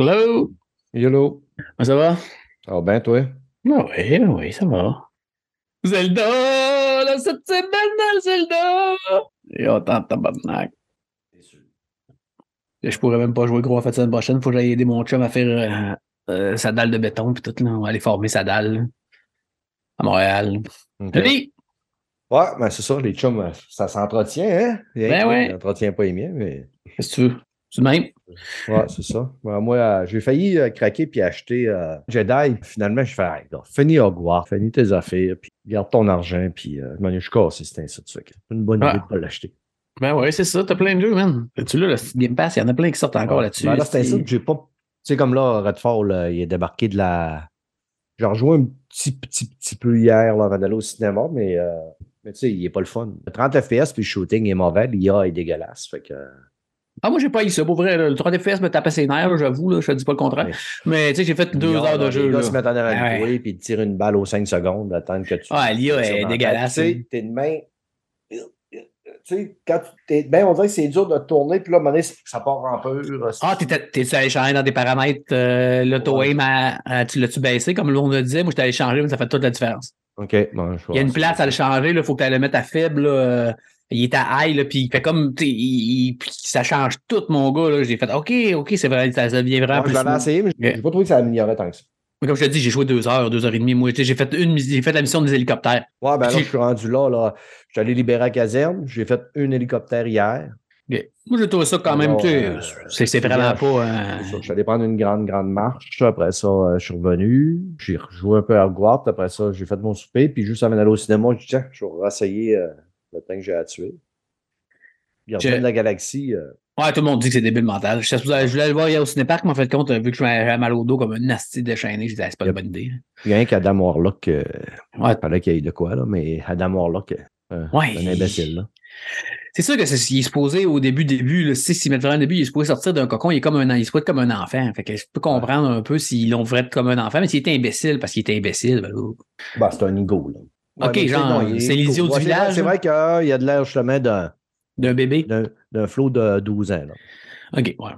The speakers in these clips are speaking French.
Hello! Yolo. Ah, Ça va? Ça va bien, toi? Ah oui, oui, ça va. Zelda! La septième banale, Zelda! Et autant de tabarnak. Je pourrais même pas jouer gros en fait semaine prochaine. Faut que j'aille aider mon chum à faire euh, euh, sa dalle de béton puis tout là. On va aller former sa dalle. là, À Montréal. Ok. Salut! Ouais, ben c'est ça, les chums, euh, ça s'entretient, hein? Ben ouais. Ça n'entretient pas les miens, mais. Qu'est-ce que tu veux? De même? Ouais, c'est ça. Ouais, moi, euh, j'ai failli euh, craquer puis acheter euh, Jedi. Finalement, je fais, hey, finis Hogwarts, finis tes affaires, puis garde ton argent, puis euh, je suis cassé, c'est de suite. C'est une bonne Ah. idée de pas l'acheter. Ben ouais, c'est ça. T'as plein de jeux, man. Tu là, le Game Pass, il y en a plein qui sortent encore Ouais. là-dessus. Ben là, c'est que j'ai pas. Tu sais, comme là, Redfall, il est débarqué de la. J'ai rejoué un petit, petit, petit peu hier là, avant d'aller au cinéma, mais, euh, mais tu sais, il est pas le fun. Le 30 FPS puis le shooting est mauvais, l'IA est dégueulasse. Fait que. Ah, moi, j'ai pas eu ça. Pour vrai, là, le 3 FPS me tapait ses nerfs, j'avoue. Je te dis pas le contraire. Ouais. Mais tu sais, j'ai fait deux heures de jeu. Là. se mettent en avant de ouais. toi puis tirent une balle aux 5 secondes, attendre que tu. Ah, l'IA est dégueulasse. Tu sais, t'es de main. Tu sais, quand tu. Ben, on dirait que c'est dur de tourner, puis là, à un moment donné, ça part en peur. Ah, t'es allé changer dans des paramètres, euh, l'auto-aim, tu l'as-tu baissé, comme l'on le disait? Moi, j'étais allé changer, mais ça fait toute la différence. OK. Bon, je Il y a une place à le changer, il faut que tu le mettre à faible. là, euh, il est à high, là, puis il fait comme. tu sais, Il, il- ça change tout, mon gars. là. J'ai fait OK, OK, c'est vrai, ça, ça devient vraiment je plus. l'avais essayé, mais j'ai pas trouvé que ça améliorait tant que ça. Mais Comme je te dis, j'ai joué deux heures, deux heures et demie. Moi, j'ai fait une j'ai fait la mission des hélicoptères. Ouais, ben là, je suis rendu là, là. Je suis allé libérer la caserne. J'ai fait un hélicoptère hier. Ok. Moi, j'ai trouvé ça quand même, tu sais, euh, c'est vraiment pas. Euh, Je suis allé prendre une grande, grande marche. Après ça, euh, je suis revenu. J'ai rejoué un peu à Hogwarts. Après ça, j'ai fait mon souper. Puis juste avant d'aller au cinéma, je dis, tiens, je vais essayer euh, le temps que j'ai à tuer. Gardien Je- de la galaxie. euh, Ouais, tout le monde dit que c'est débile mental. Je, je voulais le voir hier au cinépark, mais en fait, compte, vu que j'avais mal au dos comme un nasty déchaîné, je disais, ah, c'est pas une bonne idée. rien qu'Adam Warlock. euh, Ouais. il fallait qu'il y ait de quoi, là. Mais Adam Warlock, euh, Ouais. c'est un imbécile, là. C'est sûr que c'est, il est supposé au début, début, là, si s'ils mettent vraiment au début, il est supposé sortir d'un cocon, il est comme un, il être comme un enfant. Fait que je peux comprendre un peu s'ils l'ont fait comme un enfant, mais s'il était imbécile parce qu'il était imbécile, ben, Bah, c'est un ego, là. Ok, genre, c'est l'idiot du village, C'est vrai qu'il y a de l'air justement d'un, d'un bébé? d'un, flot de 12 ans, là. OK, ouais.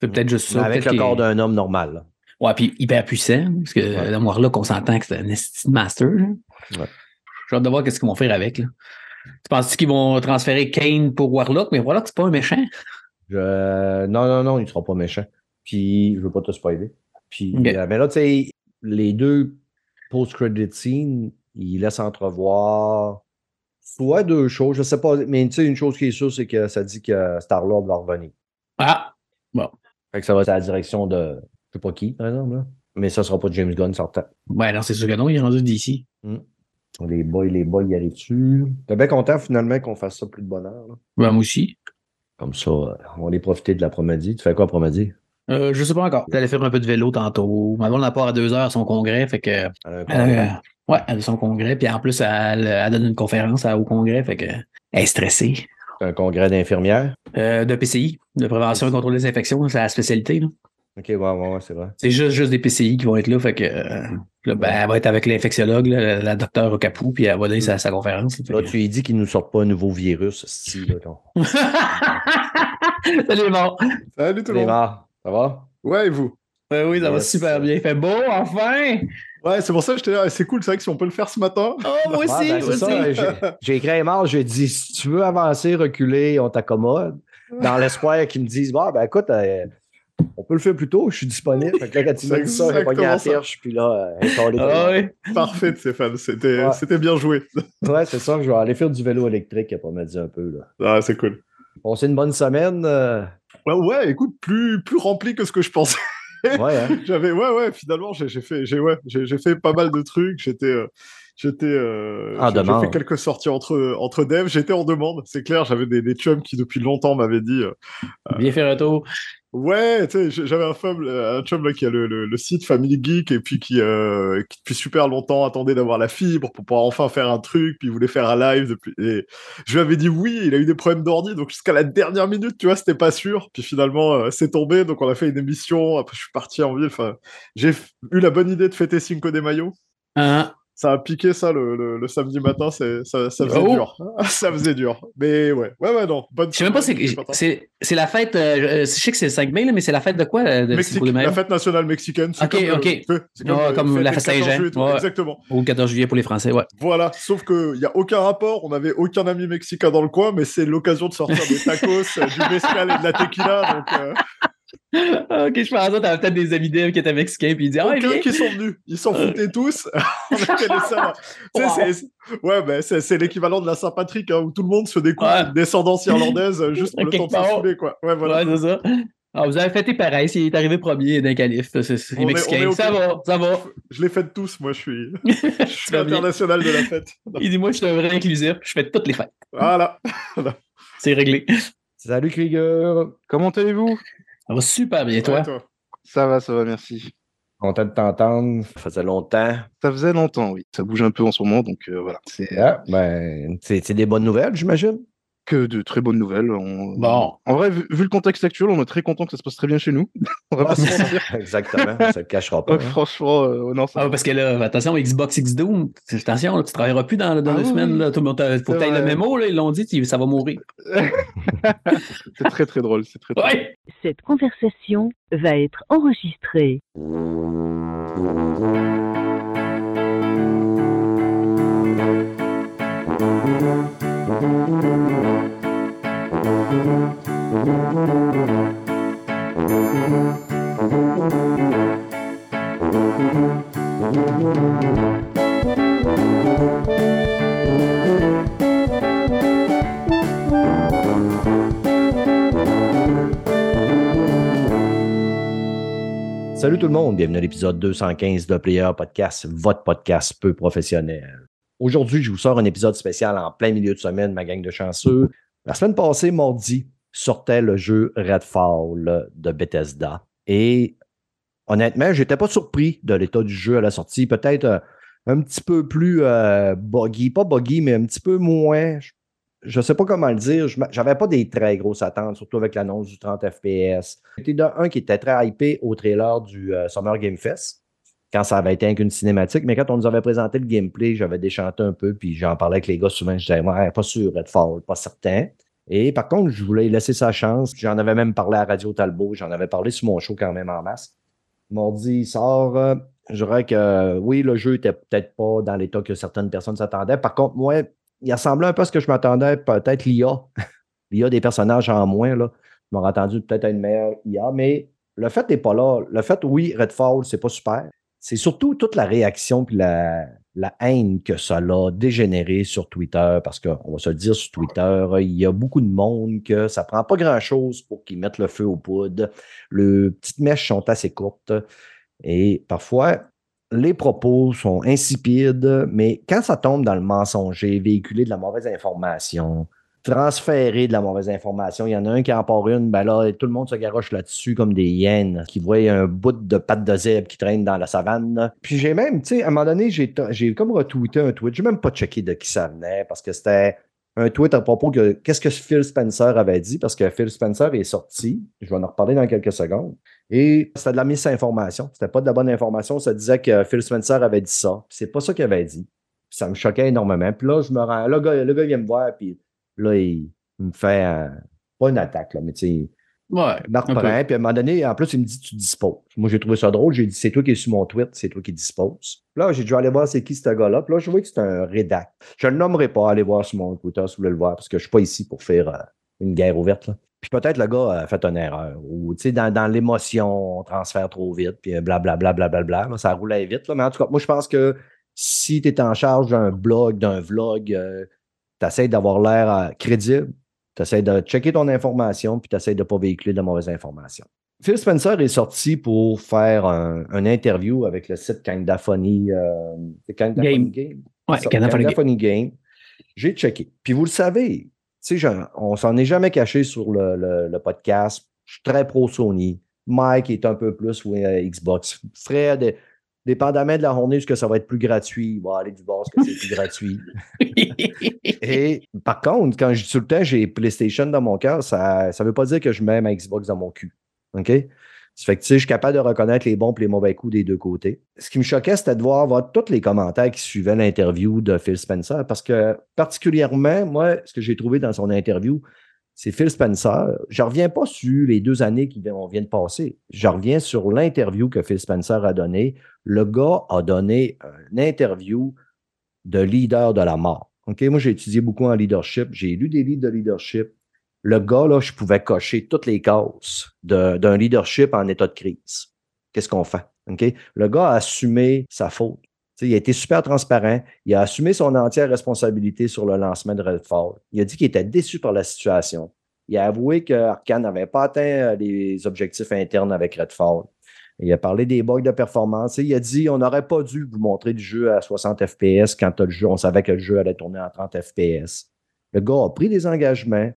C'est peut-être juste ça. Avec le corps d'un homme normal, là. Ouais, puis hyper puissant, parce que Ouais. là qu'on s'entend que c'est un esti master. là. Ouais. J'ai hâte de voir qu'est-ce qu'ils vont faire avec. Là. Tu penses qu'ils vont transférer Kane pour Warlock, mais Warlock, c'est pas un méchant. Je- Non, non, non, il ne sera pas méchant. Puis, je veux pas te spoiler. Puis, euh, mais là, tu sais, les deux post-credit scenes, ils laissent entrevoir soit deux choses, je sais pas, mais tu sais, une chose qui est sûre, c'est que ça dit que Star-Lord va revenir. Ah! Fait que ça va être à la direction de, je sais pas qui, par exemple, là. Mais ça sera pas James Gunn sortant. Ben non, c'est sûr que non, il est rendu d'ici. Les boys, les boys, y arrivent dessus. T'es bien content, finalement, qu'on fasse ça plus de bonheur, là? Ben moi aussi. Comme ça, on aller profiter de l'après-midi. Tu fais quoi après-midi? Euh, je sais pas encore. J'allais faire un peu de vélo tantôt. Ma blonde n'a pas à deux heures à son congrès, fait que. Euh. Ouais, elle a son congrès, puis en plus, elle, elle donne une conférence au congrès, fait que. Elle est stressée. un congrès d'infirmières? Euh, de PCI, de prévention et contrôle des infections, c'est la spécialité. Là. OK, ouais, ouais, ouais, c'est vrai. C'est juste, juste des PCI qui vont être là. Fait que euh, là, ben, elle va être avec l'infectiologue, la, la docteure au capou, puis elle va donner sa, sa conférence. Là, que- tu lui dis qu'il nous sorte pas un nouveau virus, si, là, ton. Salut, bon. Salut tout le monde. Ça va? Ouais, et vous? Ben oui, ça va super bien. Il fait beau, enfin! Ouais, c'est pour ça que j'étais là. C'est cool, c'est vrai que si on peut le faire ce matin. Oh, moi aussi, Ouais, ben, j'ai- écrit à j'ai dit, si tu veux avancer, reculer, on t'accommode. Dans l'espoir qu'ils me disent, bah, ben écoute, euh, on peut le faire plus tôt, je suis disponible. Fait que là, quand tu m'as dit ça, j'ai pogné la perche, puis là, euh, Ah ouais. Parfait, Stéphane. C'était Ouais. c'était bien joué. Ouais, c'est ça, je vais aller faire du vélo électrique, pour me dire un peu, là. Ah, c'est cool. Bon, c'est une bonne semaine. euh, Ouais, ouais, écoute, plus, plus rempli que ce que je pensais. Ouais, hein? J'avais, ouais, ouais, finalement, j'ai fait, j'ai, ouais, fait pas mal de trucs. J'étais, euh, j'étais, euh, En j'ai- j'ai fait quelques sorties entre, entre devs. J'étais en demande, c'est clair. J'avais des, des chums qui depuis longtemps m'avaient dit, euh, Viens faire un tour. ouais, tu sais, j'avais un chum, un chum là, qui a le, le, le site Family Geek et puis qui, euh, qui depuis super longtemps attendait d'avoir la fibre pour pouvoir enfin faire un truc, puis il voulait faire un live depuis. Et je lui avais dit oui, il a eu des problèmes d'ordi, donc jusqu'à la dernière minute, tu vois, c'était pas sûr. Puis finalement, euh, c'est tombé, donc on a fait une émission. Après, je suis parti en ville. Enfin, j'ai eu la bonne idée de fêter Cinco de Mayo. Hein? Ça a piqué ça le, le, le samedi matin, c'est, ça, ça faisait Oh. dur. ça faisait dur. Mais ouais, ouais, ouais, non. Bonne Je sais même pas, c'est, c'est, c'est la fête, euh, je sais que c'est le 5 mai, là, mais c'est la fête de quoi? euh, De Mexique, de la fête nationale mexicaine. C'est Ok, comme, euh, ok. c'est comme, euh, la fête 14 Saint-Jean. Ouais. Exactement. Ou le 14 juillet pour les Français, ouais. Voilà, sauf qu'il n'y a aucun rapport, on n'avait aucun ami mexicain dans le coin, mais c'est l'occasion de sortir des tacos, euh, du mezcal et de la tequila, donc euh, ok, je pensais que t'avais peut-être des amis d'Eve qui étaient mexicains, puis ils disaient, ah, aucun viens. qui sont venus, ils s'en foutaient tous, on sais, Wow. ouais, ben, c'est l'équivalent de la Saint-Patrick, hein, où tout le monde se découvre Ouais. une descendance irlandaise euh, juste pour le temps de se quoi. Ouais, voilà. Ouais, c'est ça. Ah, vous avez fêté pareil, s'il est arrivé premier d'un calife, c'est, ok. Ça va, ça va. Je les fête tous, moi, je suis, je suis international de la fête. Il dit, moi, je suis un vrai inclusif, je fais toutes les fêtes. Voilà. C'est réglé. Salut Krieger. Comment allez-vous? Ça va super bien, toi. Ouais, toi. Ça va, ça va, merci. Content de t'entendre. Ça faisait longtemps. Ça faisait longtemps, oui. Ça bouge un peu en ce moment, donc euh, voilà. C'est Ah, ben, c'est c'est des bonnes nouvelles, j'imagine. Que de très bonnes nouvelles. On- Bon. En vrai, vu, vu le contexte actuel, on est très content que ça se passe très bien chez nous. on va pas se mentir. Exactement, ça ne le cachera pas. Ouais, franchement, euh, non, ça Ah, parce que là, attention, Xbox X Doom, attention, là, tu travailleras plus dans, dans Ah deux oui, semaines. Là, tout le monde, t'a- faut que le mémo, là, ils l'ont dit, ça va mourir. c'est très très drôle. C'est très, très Ouais! Cette conversation va être enregistrée. Salut tout le monde, bienvenue à l'épisode 215 de Player Podcast, votre podcast peu professionnel. Aujourd'hui, je vous sors un épisode spécial en plein milieu de semaine, ma gang de chanceux. La semaine passée, mardi, sortait le jeu Redfall de Bethesda. Et honnêtement, j'étais pas surpris de l'état du jeu à la sortie. Peut-être euh, un petit peu plus euh, buggy, pas buggy, mais un petit peu moins. Je- Je sais pas comment le dire. Je J'avais pas des très grosses attentes, surtout avec l'annonce du 30 FPS. C'était de un qui était très hypé au trailer du euh, Summer Game Fest, quand ça avait été qu'une cinématique. Mais quand on nous avait présenté le gameplay, j'avais déchanté un peu, puis j'en parlais avec les gars souvent. Je disais, ouais, pas sûr, Redfall, pas certain. Et par contre, je voulais laisser sa chance. J'en avais même parlé à Radio Talbot. J'en avais parlé sur mon show quand même en masse. Mardi, il sort. euh, je dirais que oui, le jeu était peut-être pas dans l'état que certaines personnes s'attendaient. Par contre, moi, il ressemblait un peu à ce que je m'attendais, peut-être l'IA. L'IA des personnages en moins, là. Je m'aurais attendu peut-être à une meilleure IA, mais le fait n'est pas là. Le fait, oui, Redfall, c'est pas super. C'est surtout toute la réaction puis la, la haine que ça l'a dégénéré sur Twitter, parce qu'on va se le dire sur Twitter, il y a beaucoup de monde que ça prend pas grand-chose pour qu'ils mettent le feu aux poudres. Les petites mèches sont assez courtes et parfois, les propos sont insipides, mais quand ça tombe dans le mensonger, véhiculer de la mauvaise information, transférer de la mauvaise information, il y en a un qui en part une, ben là, tout le monde se garoche là-dessus comme des hyènes qui voient un bout de patte de zèbre qui traîne dans la savane. Puis j'ai même, tu sais, à un moment donné, j'ai comme retweeté un tweet. J'ai même pas checké de qui ça venait parce que c'était un tweet à propos que qu'est-ce que Phil Spencer avait dit parce que Phil Spencer est sorti. Je vais en reparler dans quelques secondes. Et c'était de la misinformation. C'était pas de la bonne information. Ça disait que Phil Spencer avait dit ça. C'est pas ça qu'il avait dit. Ça me choquait énormément. Puis là, je me rends. Le gars, le gars vient me voir, puis là, il, il me fait euh, pas une attaque, là, mais tu sais, Ouais. il me reprend. Puis à un moment donné, en plus, il me dit Tu disposes. Moi, j'ai trouvé ça drôle. J'ai dit C'est toi qui es sur mon tweet, c'est toi qui disposes. Là, j'ai dû aller voir c'est qui ce gars-là. Puis là, je vois que c'est un rédac. Je ne le nommerai pas, allez voir sur mon Twitter si vous voulez le voir, parce que je ne suis pas ici pour faire euh, une guerre ouverte. Là. Puis peut-être le gars a fait une erreur. Ou, tu sais, dans, dans l'émotion, on transfère trop vite, puis blablabla, blablabla. Là, ça roulait vite. Là. Mais en tout cas, moi, je pense que si tu es en charge d'un blog, d'un vlog, tu essaies d'avoir l'air euh, crédible. Tu essaies de checker ton information, puis tu essaies de ne pas véhiculer de mauvaises informations. Phil Spencer est sorti pour faire un, un interview avec le site Kindaphony. Euh, Game. Game. Ouais, Kindaphony Game. Kindaphony Game. J'ai checké. Puis vous le savez, genre, on s'en est jamais caché sur le, le- le podcast. Je suis très pro Sony. Mike est un peu plus oui, Xbox. Fred, dépendamment de la journée, est-ce que ça va être plus gratuit? Il va aller du bord, est-ce que c'est plus gratuit? Et par contre, quand je dis tout le temps j'ai PlayStation dans mon cœur, ça ne veut pas dire que je mets ma Xbox dans mon cul. OK? Ça fait que, tu sais, je suis capable de reconnaître les bons et les mauvais coups des deux côtés. Ce qui me choquait, c'était de voir, voir tous les commentaires qui suivaient l'interview de Phil Spencer, parce que, particulièrement, moi, ce que j'ai trouvé dans son interview, c'est Phil Spencer. Je ne reviens pas sur les deux années qu'on vient de passer. Je reviens sur l'interview que Phil Spencer a donnée. Le gars a donné une interview de leader de la mort. OK, moi, j'ai étudié beaucoup en leadership. J'ai lu des livres de leadership le gars, là, je pouvais cocher toutes les cases d'un leadership en état de crise. Qu'est-ce qu'on fait? OK? Le gars a assumé sa faute. il a été super transparent. Il a assumé son entière responsabilité sur le lancement de Redfall. Il a dit qu'il était déçu par la situation. Il a avoué qu'Arkane n'avait pas atteint euh, les objectifs internes avec Redfall. Il a parlé des bugs de performance. Il a dit on n'aurait pas dû vous montrer du jeu à 60 FPS quand le jeu, on savait que le jeu allait tourner en 30 FPS. Le gars a pris des engagements.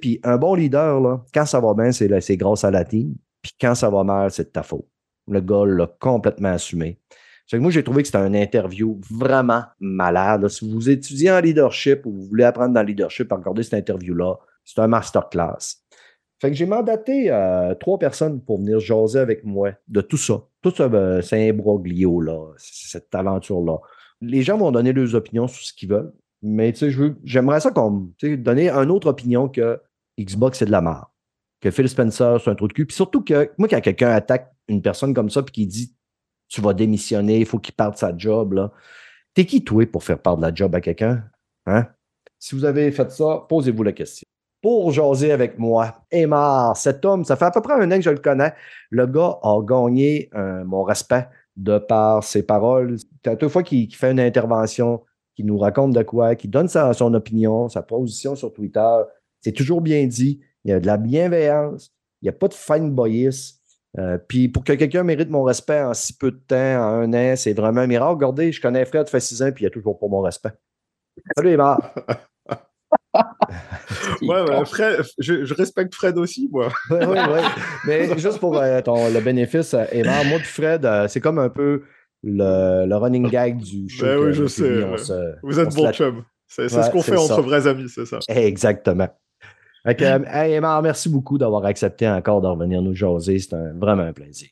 Puis un bon leader, quand ça va bien, c'est grâce à la team. Puis quand ça va mal, c'est de ta faute. Le gars l'a complètement assumé. moi, j'ai trouvé que c'était une interview vraiment malade. Si vous étudiez en leadership ou vous voulez apprendre dans le leadership, regardez cette interview-là. C'est un masterclass. Fait que j'ai mandaté euh, trois personnes pour venir jaser avec moi de tout ça. Tout ça, ben, c'est un broglio, cette aventure-là. Les gens vont donner leurs opinions sur ce qu'ils veulent. Mais tu sais, j'aimerais ça qu'on donner une autre opinion que Xbox, c'est de la merde. Que Phil Spencer, c'est un trou de cul. Puis surtout que moi, quand quelqu'un attaque une personne comme ça puis qui dit tu vas démissionner, il faut qu'il parte sa job, là. T'es qui, toi, pour faire part de la job à quelqu'un? Hein? Si vous avez fait ça, posez-vous la question. Pour jaser avec moi, Emar, cet homme, ça fait à peu près un an que je le connais. Le gars a gagné euh, mon respect de par ses paroles. À toute fois qu'il fait une intervention, qui nous raconte de quoi, qui donne sa, son opinion, sa position sur Twitter. C'est toujours bien dit. Il y a de la bienveillance. Il n'y a pas de fanboyisme. Euh, puis pour que quelqu'un mérite mon respect en si peu de temps, en un an, c'est vraiment un miracle. Regardez, je connais Fred, fait six ans, puis il a toujours pas mon respect. Salut, Emma. ouais, Fred, je, respecte Fred aussi, moi. oui, oui, oui. Mais juste pour euh, ton, le bénéfice, Emma, moi puis Fred, euh, c'est comme un peu le, running gag du show. Ben oui, je sais. Vous êtes bon chum. C'est ce qu'on fait entre vrais amis, c'est ça. Exactement. hey, merci beaucoup d'avoir accepté encore de revenir nous jaser. C'est vraiment un plaisir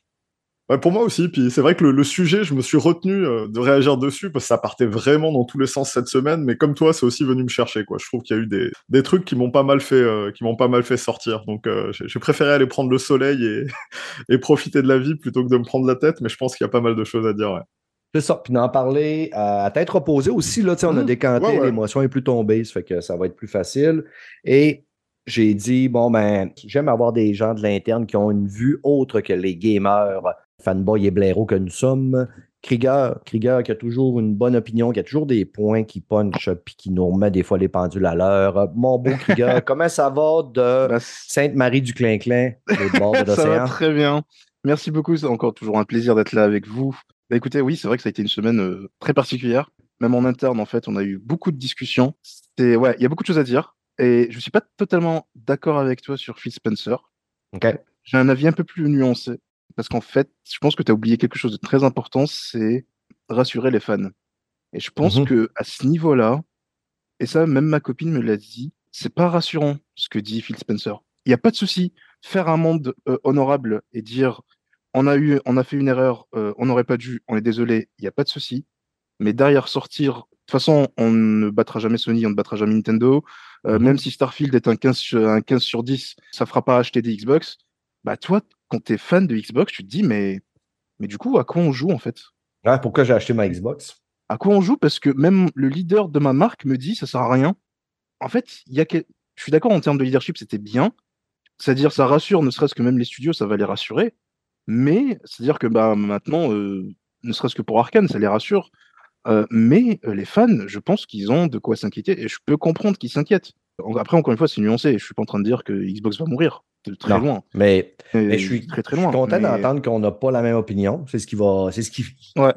pour moi aussi, puis c'est vrai que le, sujet, je me suis retenu euh, de réagir dessus parce que ça partait vraiment dans tous les sens cette semaine, mais comme toi, c'est aussi venu me chercher. Quoi. Je trouve qu'il y a eu des, des trucs qui m'ont pas mal fait, euh, qui m'ont pas mal fait sortir. Donc euh, j'ai préféré aller prendre le soleil et, et, profiter de la vie plutôt que de me prendre la tête, mais je pense qu'il y a pas mal de choses à dire. Ouais. C'est ça, puis d'en parler à tête reposée aussi, là, on a mmh. décanté, l'émotion est plus tombée, ça fait que ça va être plus facile. Et j'ai dit, bon, ben, j'aime avoir des gens de l'interne qui ont une vue autre que les gamers fanboy et blaireau que nous sommes. Krieger, Krieger qui a toujours une bonne opinion, qui a toujours des points qui punch puis qui nous remet des fois les pendules à l'heure. Mon beau Krieger, comment ça va de ben, Sainte-Marie du Clin-Clin, au bord de Ça va très bien. Merci beaucoup, c'est encore toujours un plaisir d'être là avec vous. Bah, écoutez, oui, c'est vrai que ça a été une semaine euh, très particulière. Même en interne, en fait, on a eu beaucoup de discussions. Ouais, il y a beaucoup de choses à dire. Et je ne suis pas totalement d'accord avec toi sur Phil Spencer. J'ai un avis un peu plus nuancé parce qu'en fait, je pense que tu as oublié quelque chose de très important, c'est rassurer les fans. Et je pense mmh que à ce niveau-là, et ça, même ma copine me l'a dit, c'est pas rassurant ce que dit Phil Spencer. Il n'y a pas de souci. Faire un monde euh, honorable et dire on a eu, on a fait une erreur, euh, on n'aurait pas dû, on est désolé, il n'y a pas de souci. Mais derrière sortir, de toute façon, on ne battra jamais Sony, on ne battra jamais Nintendo. Euh, mmh même si Starfield est un 15, un 15 sur 10, ça fera pas acheter des Xbox. Bah toi, quand tu es fan de Xbox, tu te dis, mais, mais du coup, à quoi on joue en fait? Pourquoi j'ai acheté ma Xbox? À quoi on joue? Parce que même le leader de ma marque me dit, ça sert à rien. En fait, il y a je suis d'accord en termes de leadership, c'était bien. C'est-à-dire, ça rassure, ne serait-ce que même les studios, ça va les rassurer. Mais c'est-à-dire que bah, maintenant, euh, ne serait-ce que pour Arkane, ça les rassure. Euh, mais euh, les fans, je pense qu'ils ont de quoi s'inquiéter. Et je peux comprendre qu'ils s'inquiètent. Après, encore une fois, c'est nuancé. Je suis pas en train de dire que Xbox va mourir. Très loin. Mais, je suis très, très loin. content d'entendre qu'on n'a pas la même opinion. C'est ce qui va, c'est ce qui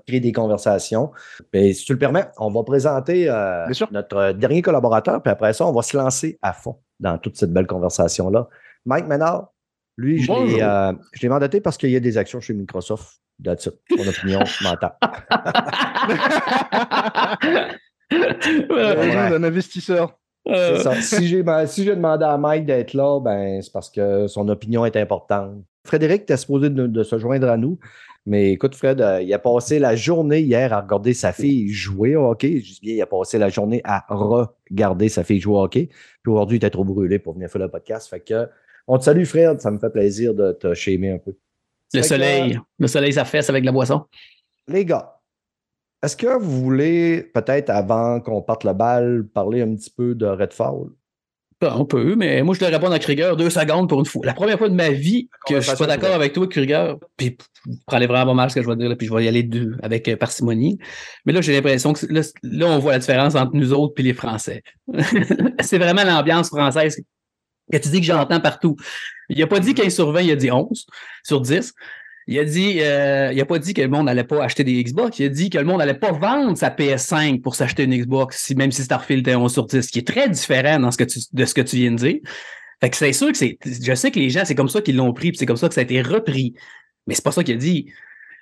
crée des conversations. Mais si tu le permets, on va présenter euh, notre dernier collaborateur, puis après ça, on va se lancer à fond dans toute cette belle conversation-là. Mike Ménard, lui, je l'ai, euh, mandaté parce qu'il y a des actions chez Microsoft. That's Son opinion, m'entend. un investisseur. Euh. Si j'ai si demandé à Mike d'être là, ben, c'est parce que son opinion est importante. Frédéric était supposé de, se joindre à nous. Mais écoute, Fred, euh, il a passé la journée hier à regarder sa fille jouer au hockey. Je dis bien, il a passé la journée à regarder sa fille jouer au hockey. Puis aujourd'hui, il était trop brûlé pour venir faire le podcast. Fait que on te salue, Fred. Ça me fait plaisir de te shamer un peu. Le soleil. le soleil, ça fesse avec la boisson. Les gars, est-ce que vous voulez, peut-être avant qu'on parte le bal, parler un petit peu de Redfall? On peut, mais moi, je te réponds à Krieger deux secondes pour une fois. La première fois de ma vie que je suis pas d'accord avec toi, Krieger, puis prenez vraiment mal ce que je vais dire, puis je vais y aller deux avec euh, parcimonie. Mais là, j'ai l'impression que là, on voit la différence entre nous autres et les Français. c'est vraiment l'ambiance française que tu dis que j'entends partout. Il n'a pas dit 15 sur 20, il a dit 11 sur 10. Il a dit, euh, il a pas dit que le monde n'allait pas acheter des Xbox. Il a dit que le monde n'allait pas vendre sa PS5 pour s'acheter une Xbox, même si Starfield était 11 sur 10, ce qui est très différent dans ce que tu, de ce que tu viens de dire. Fait que c'est sûr que c'est, je sais que les gens, c'est comme ça qu'ils l'ont pris, puis c'est comme ça que ça a été repris. Mais c'est pas ça qu'il a dit.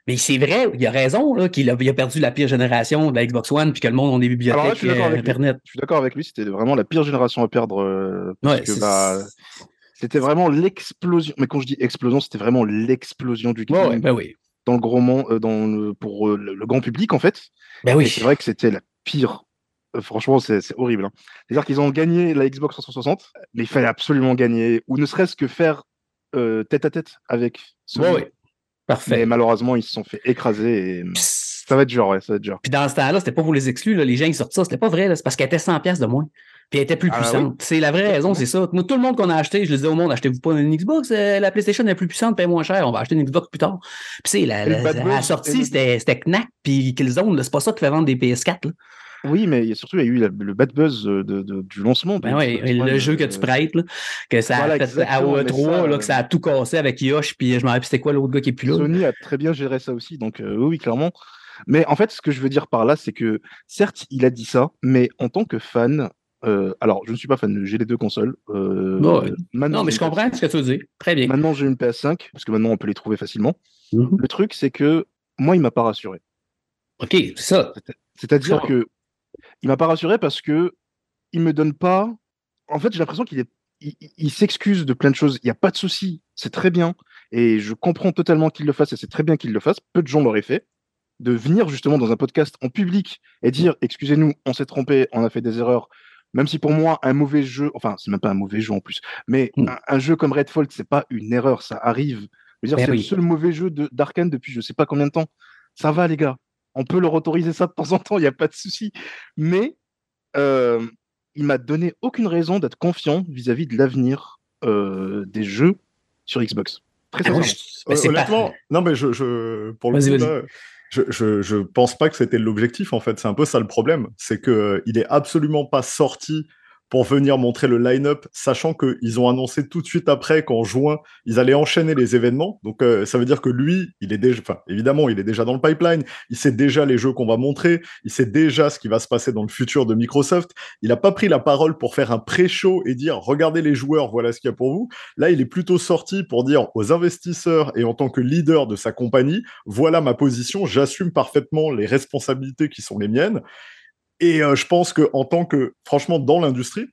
Mais c'est vrai, il a raison, là, qu'il a, a, perdu la pire génération de la Xbox One, puis que le monde a des bibliothèques euh, Internet. Je suis d'accord avec lui, c'était vraiment la pire génération à perdre. Euh, parce que, bah, c'était vraiment l'explosion. Mais quand je dis explosion, c'était vraiment l'explosion du gaming. Ben oui. Dans le gros monde, euh, dans le, pour euh, le, grand public, en fait. Ben oui. C'est vrai que c'était la pire. Euh, franchement, c'est horrible. Hein. C'est-à-dire qu'ils ont gagné la Xbox 360, mais il fallait absolument gagner, ou ne serait-ce que faire tête à tête avec ce oui. Parfait. Mais malheureusement, ils se sont fait écraser et ça va être dur, ouais, ça va être dur. Puis dans ce temps-là, c'était pas pour les exclus, là, les gens qui sortent ça, c'était pas vrai, c'est parce qu'elle était 100 pièces de moins. Puis elle était plus ah puissante. C'est la vraie raison, c'est ça. Tout le monde qu'on a acheté, je le disais au monde, achetez-vous pas une Xbox, euh, la PlayStation est plus puissante, paye moins cher, on va acheter une Xbox plus tard. Puis c'est la, la, sortie, c'était Knack, puis Killzone, c'est pas ça qui fait vendre des PS4. Là. Oui, mais surtout, il y a eu le bad buzz de, de, du lancement. Ben oui, le jeu que tu euh, prêtes, là, que ça a fait à OE3, là, que ça a tout cassé avec Yosh, puis je me rappelle, c'était quoi l'autre gars qui est plus là? Sony a très bien géré ça aussi, donc euh, oui, clairement. Mais en fait, ce que je veux dire par là, c'est que certes, il a dit ça, mais en tant que fan, euh, alors, je ne suis pas fan, j'ai les deux consoles. Euh, non, mais je comprends ce que tu veux dire. Très bien. Maintenant, j'ai une PS5, parce que maintenant, on peut les trouver facilement. Mhm. Le truc, c'est que moi, il m'a pas rassuré. Ok, c'est ça. C'est-à-dire que il m'a pas rassuré parce que il me donne pas. En fait, j'ai l'impression qu'il est, il, s'excuse de plein de choses. Il n'y a pas de souci, c'est très bien, et je comprends totalement qu'il le fasse, et c'est très bien qu'il le fasse. Peu de gens l'auraient fait. De venir justement dans un podcast en public et dire, excusez-nous, on s'est trompé, on a fait des erreurs, même si pour moi, un mauvais jeu, enfin, c'est même pas un mauvais jeu en plus, mais hmm. un, jeu comme Redfall, c'est pas une erreur, ça arrive. Je veux dire, ben c'est le seul mauvais jeu d'Arkane depuis je sais pas combien de temps. Ça va, les gars. On peut leur autoriser ça de temps en temps, il n'y a pas de souci. Mais euh, il m'a donné aucune raison d'être confiant vis-à-vis de l'avenir euh, des jeux sur Xbox. Très ah, honnêtement, non, mais je, je pour le coup, je, je, pense pas que c'était l'objectif en fait. C'est un peu ça le problème, c'est que euh, il est absolument pas sorti pour venir montrer le line-up, sachant qu'ils ont annoncé tout de suite après qu'en juin, ils allaient enchaîner les événements. Donc, euh, ça veut dire que lui, il est déjà, enfin, évidemment, il est déjà dans le pipeline. Il sait déjà les jeux qu'on va montrer. Il sait déjà ce qui va se passer dans le futur de Microsoft. Il n'a pas pris la parole pour faire un pré-show et dire, regardez les joueurs, voilà ce qu'il y a pour vous. Là, il est plutôt sorti pour dire aux investisseurs et en tant que leader de sa compagnie, voilà ma position. J'assume parfaitement les responsabilités qui sont les miennes. Et euh, je pense que en tant que, franchement, dans l'industrie,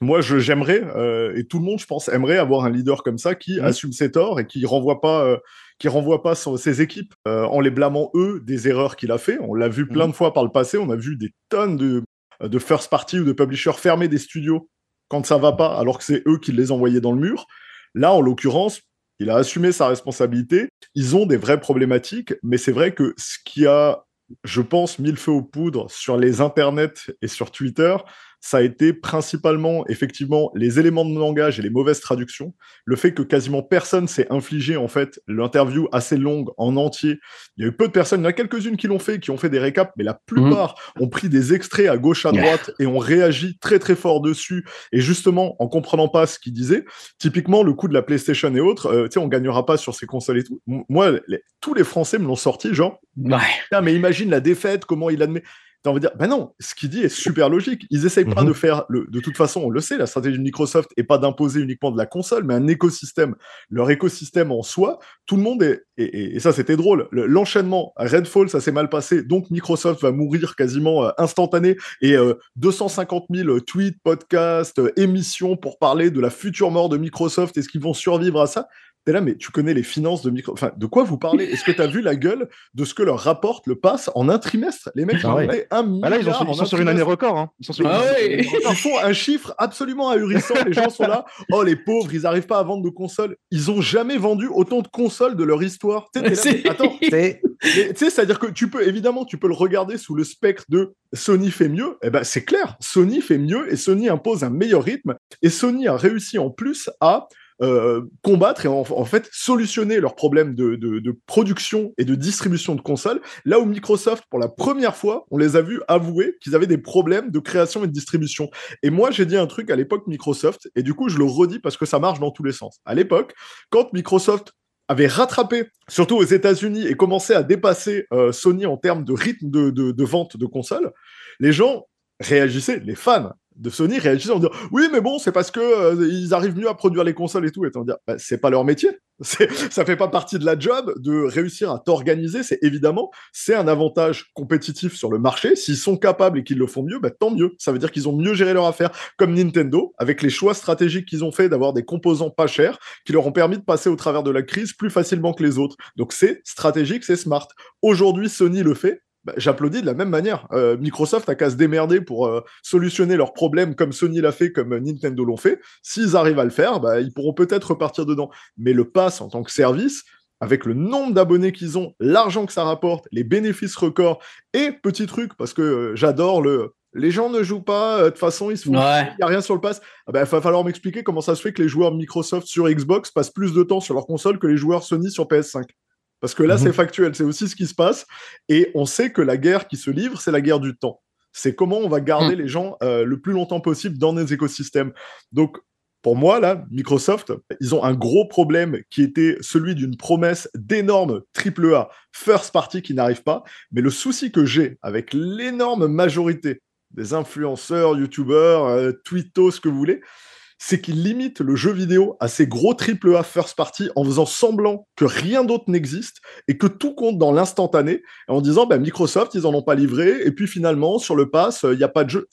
moi, j'aimerais, euh, et tout le monde, je pense, aimerait avoir un leader comme ça qui mmh. assume ses torts et qui renvoie pas, euh, qui renvoie pas ses équipes en les blâmant eux des erreurs qu'il a fait. On l'a vu plein mmh. de fois par le passé. On a vu des tonnes de, de first party ou de publishers fermer des studios quand ça va pas, alors que c'est eux qui les envoyaient dans le mur. Là, en l'occurrence, il a assumé sa responsabilité. Ils ont des vraies problématiques, mais c'est vrai que ce qui a je pense, mille feux aux poudres sur les internets et sur Twitter, ça a été principalement, effectivement, les éléments de langage et les mauvaises traductions. Le fait que quasiment personne s'est infligé, en fait, l'interview assez longue en entier. Il y a eu peu de personnes, il y en a quelques-unes qui l'ont fait, qui ont fait des récaps, mais la plupart mmh. ont pris des extraits à gauche, à droite et ont réagi très, très fort dessus. Et justement, en comprenant pas ce qu'ils disaient, typiquement, le coup de la PlayStation et autres, euh, tu sais, on gagnera pas sur ces consoles et tout. Moi, tous les Français me l'ont sorti, genre, ouais. mais imagine la défaite, comment il admet on va dire, ben non, ce qu'il dit est super logique. Ils essayent pas mhm. de faire, le, de toute façon, on le sait, la stratégie de Microsoft est pas d'imposer uniquement de la console, mais un écosystème. Leur écosystème en soi, tout le monde est, et, ça c'était drôle, l'enchaînement Redfall, ça s'est mal passé, donc Microsoft va mourir quasiment euh, instantané, et 250 euh, 000 tweets, podcasts, euh, émissions pour parler de la future mort de Microsoft, est-ce qu'ils vont survivre à ça? T'es là, mais tu connais les finances de micro. Enfin, de quoi vous parlez? Est-ce que tu as vu la gueule de ce que leur rapporte le pass en un trimestre? Les mecs, Ah ont ouais. fait un milliard. Ah là, ils, ont- ils en sont un sur une année record. Hein. Ils sont sur une Ah année ouais. record. Ils font un chiffre absolument ahurissant. Les gens sont là. Oh, les pauvres, ils n'arrivent pas à vendre de consoles. Ils ont jamais vendu autant de consoles de leur histoire. Tu sais, t'es là, C'est- mais attends, C'est- mais tu sais, c'est-à-dire que tu peux, évidemment, tu peux le regarder sous le spectre de Sony fait mieux. Eh ben, c'est clair. Sony fait mieux et Sony impose un meilleur rythme. Et Sony a réussi en plus à euh, combattre et en, fait solutionner leurs problèmes de, production et de distribution de consoles. Là où Microsoft, pour la première fois, on les a vus avouer qu'ils avaient des problèmes de création et de distribution. Et moi, j'ai dit un truc à l'époque Microsoft, et du coup, je le redis parce que ça marche dans tous les sens. À l'époque, quand Microsoft avait rattrapé, surtout aux États-Unis, et commençait à dépasser euh, Sony en termes de rythme de- de vente de consoles, les gens réagissaient, les fans de Sony réagissaient en disant oui mais bon c'est parce que euh, ils arrivent mieux à produire les consoles et tout et en dire bah, c'est pas leur métier. Ça fait pas partie de la job de réussir à t'organiser. C'est évidemment c'est un avantage compétitif sur le marché. S'ils sont capables et qu'ils le font mieux bah, tant mieux. Ça veut dire qu'ils ont mieux géré leur affaire. Comme Nintendo avec les choix stratégiques qu'ils ont fait d'avoir des composants pas chers qui leur ont permis de passer au travers de la crise plus facilement que les autres. Donc c'est stratégique c'est smart. Aujourd'hui Sony le fait bah, j'applaudis de la même manière. Euh, Microsoft a qu'à se démerder pour euh, solutionner leurs problèmes comme Sony l'a fait, comme euh, Nintendo l'ont fait. S'ils arrivent à le faire, bah, ils pourront peut-être repartir dedans. Mais le pass en tant que service, avec le nombre d'abonnés qu'ils ont, l'argent que ça rapporte, les bénéfices records, et petit truc, parce que euh, j'adore le... Les gens ne jouent pas, euh, de toute façon, ils se font... Ouais. Il n'y a rien sur le pass. Ah bah, il va falloir m'expliquer comment ça se fait que les joueurs Microsoft sur Xbox passent plus de temps sur leur console que les joueurs Sony sur PS5. Parce que là, Mhm. c'est factuel, c'est aussi ce qui se passe. Et on sait que la guerre qui se livre, c'est la guerre du temps. C'est comment on va garder les gens euh, le plus longtemps possible dans nos écosystèmes. Donc, pour moi, là, Microsoft, ils ont un gros problème qui était celui d'une promesse d'énormes AAA first party qui n'arrive pas. Mais le souci que j'ai avec l'énorme majorité des influenceurs, youtubeurs, euh, twittos, ce que vous voulez, c'est qu'ils limitent le jeu vidéo à ces gros AAA first party en faisant semblant que rien d'autre n'existe et que tout compte dans l'instantané en disant bah, Microsoft, ils en ont pas livré et puis finalement sur le pass, il n'y a pas de jeu.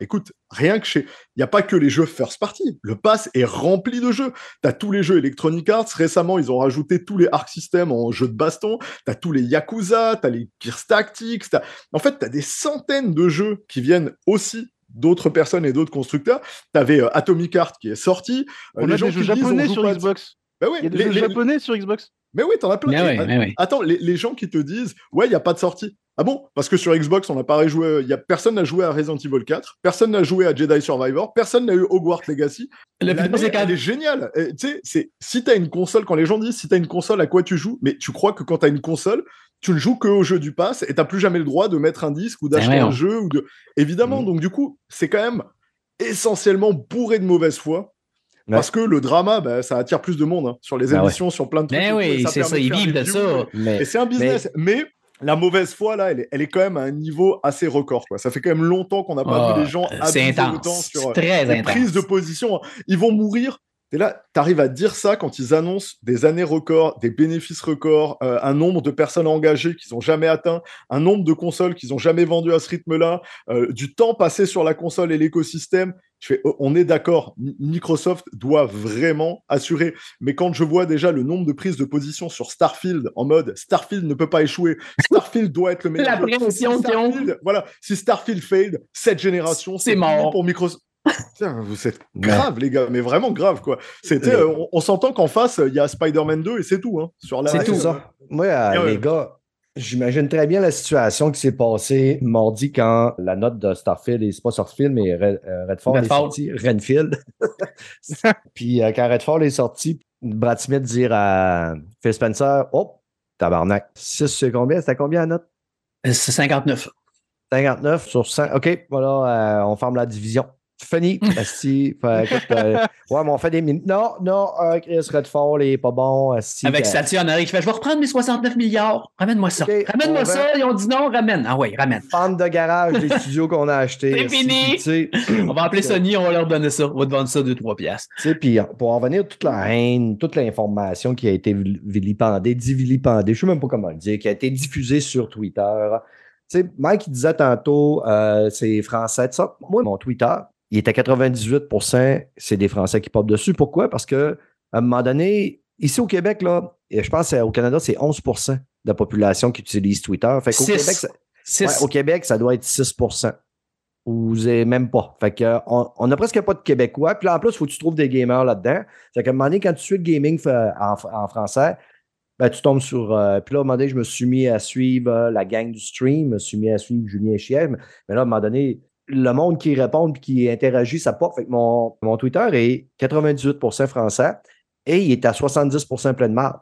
Écoute, rien que chez. Il n'y a pas que les jeux first party. Le pass est rempli de jeux. Tu as tous les jeux Electronic Arts. Récemment, ils ont rajouté tous les Arc System en jeu de baston. Tu as tous les Yakuza, tu as les Gears Tactics. En fait, tu as des centaines de jeux qui viennent aussi d'autres personnes et d'autres constructeurs. Tu avais Atomic Heart qui est sorti. Euh, On les a gens des jeux disent, japonais sur pas- Xbox. Bah ouais, Il y a des les- jeux les- japonais sur Xbox. mais oui, t'en as plein. Mais mais ouais. Attends, les, les gens qui te disent, ouais, il n'y a pas de sortie. Ah bon? Parce que sur Xbox, on n'a pas joué, y a, personne n'a joué à Resident Evil 4, personne n'a joué à Jedi Survivor, personne n'a eu Hogwarts Legacy. Le c'est elle est géniale. Tu sais, c'est si t'as une console, quand les gens disent si t'as une console, à quoi tu joues? Mais tu crois que quand t'as une console, tu ne joues que au jeu du pass et t'as plus jamais le droit de mettre un disque ou d'acheter ouais, un on- jeu ou de. Évidemment, Mhm. donc du coup, c'est quand même essentiellement bourré de mauvaise foi. Ouais. Parce que le drama, bah, ça attire plus de monde hein, sur les Bah ouais. émissions, sur plein de trucs. Mais tout, et oui, c'est ça, ils vivent de ça. Mais et c'est un business. Mais la mauvaise foi, là, elle est, elle est quand même à un niveau assez record. Quoi. Ça fait quand même longtemps qu'on n'a pas Ah, vu les gens abuser autant intense. sur C'est très les intense. prises de position. Ils vont mourir. Et là, tu arrives à dire ça quand ils annoncent des années records, des bénéfices records, euh, un nombre de personnes engagées qu'ils n'ont jamais atteint, un nombre de consoles qu'ils n'ont jamais vendues à ce rythme-là, euh, du temps passé sur la console et l'écosystème. Je fais, oh, on est d'accord, Mi- Microsoft doit vraiment assurer. Mais quand je vois déjà le nombre de prises de position sur Starfield en mode Starfield ne peut pas échouer, Starfield doit être le meilleur. La jeu. Si. Starfield- Voilà, si Starfield fade, cette génération, C'est mort. pour Microsoft. Putain, vous êtes grave, les gars, mais vraiment grave, quoi. C'était, Mais- euh, on, on s'entend qu'en face, il y a Spider-Man 2 et c'est tout, hein. Sur la C'est euh, tout. ça. Moi, euh, les gars, j'imagine très bien la situation qui s'est passée mardi quand la note de Starfield, et c'est pas Starfield, mais Red- euh, Redfall, est Redfall. sorti. Renfield. Puis euh, quand Redfall est sorti, Brad Smith dire à Phil Spencer, oh, tabarnak, 6 c'est combien? C'était combien la note? C'est 59. 59 sur 100. OK, voilà, euh, on forme la division. Fini. Asti, fait, écoute, euh, ouais, mais on fait des minutes. Non, non, euh, Chris Redfall est pas bon. Asti, Avec euh, Satya qui fait Je vais reprendre mes 69 milliards. Ramène-moi ça. Ramène-moi on ça. Ils ont dit non, ramène. Ah ouais, ramène. Femme de garage des studios qu'on a achetés. C'est fini. puis On va appeler Sony, on va leur donner ça. On va te vendre ça 2-3 piastres. Puis pour en venir, toute la haine, toute l'information qui a été vil- vilipendée, dit vilipendée, je ne sais même pas comment le dire, qui a été diffusée sur Twitter. Tu sais, Mike il disait tantôt, euh, c'est français, ça. Moi, mon Twitter, il était 98% c'est des Français qui portent dessus. Pourquoi? Parce que à un moment donné, ici au Québec, là, je pense qu'au Canada, c'est 11% de la population qui utilise Twitter. Fait qu'au Québec, ça, au Québec, ça doit être 6% ou même pas. Fait que, on n'a presque pas de Québécois. Puis là, en plus, il faut que tu trouves des gamers là-dedans. C'est qu'à un moment donné, quand tu suis le gaming en, français, ben, tu tombes sur. Euh, puis là, à un moment donné, je me suis mis à suivre euh, la gang du stream, je me suis mis à suivre Julien Chièvre. Mais là, à un moment donné, le monde qui répond et qui interagit, ça porte. Fait mon, Twitter est 98% français et il est à 70% plein de marde.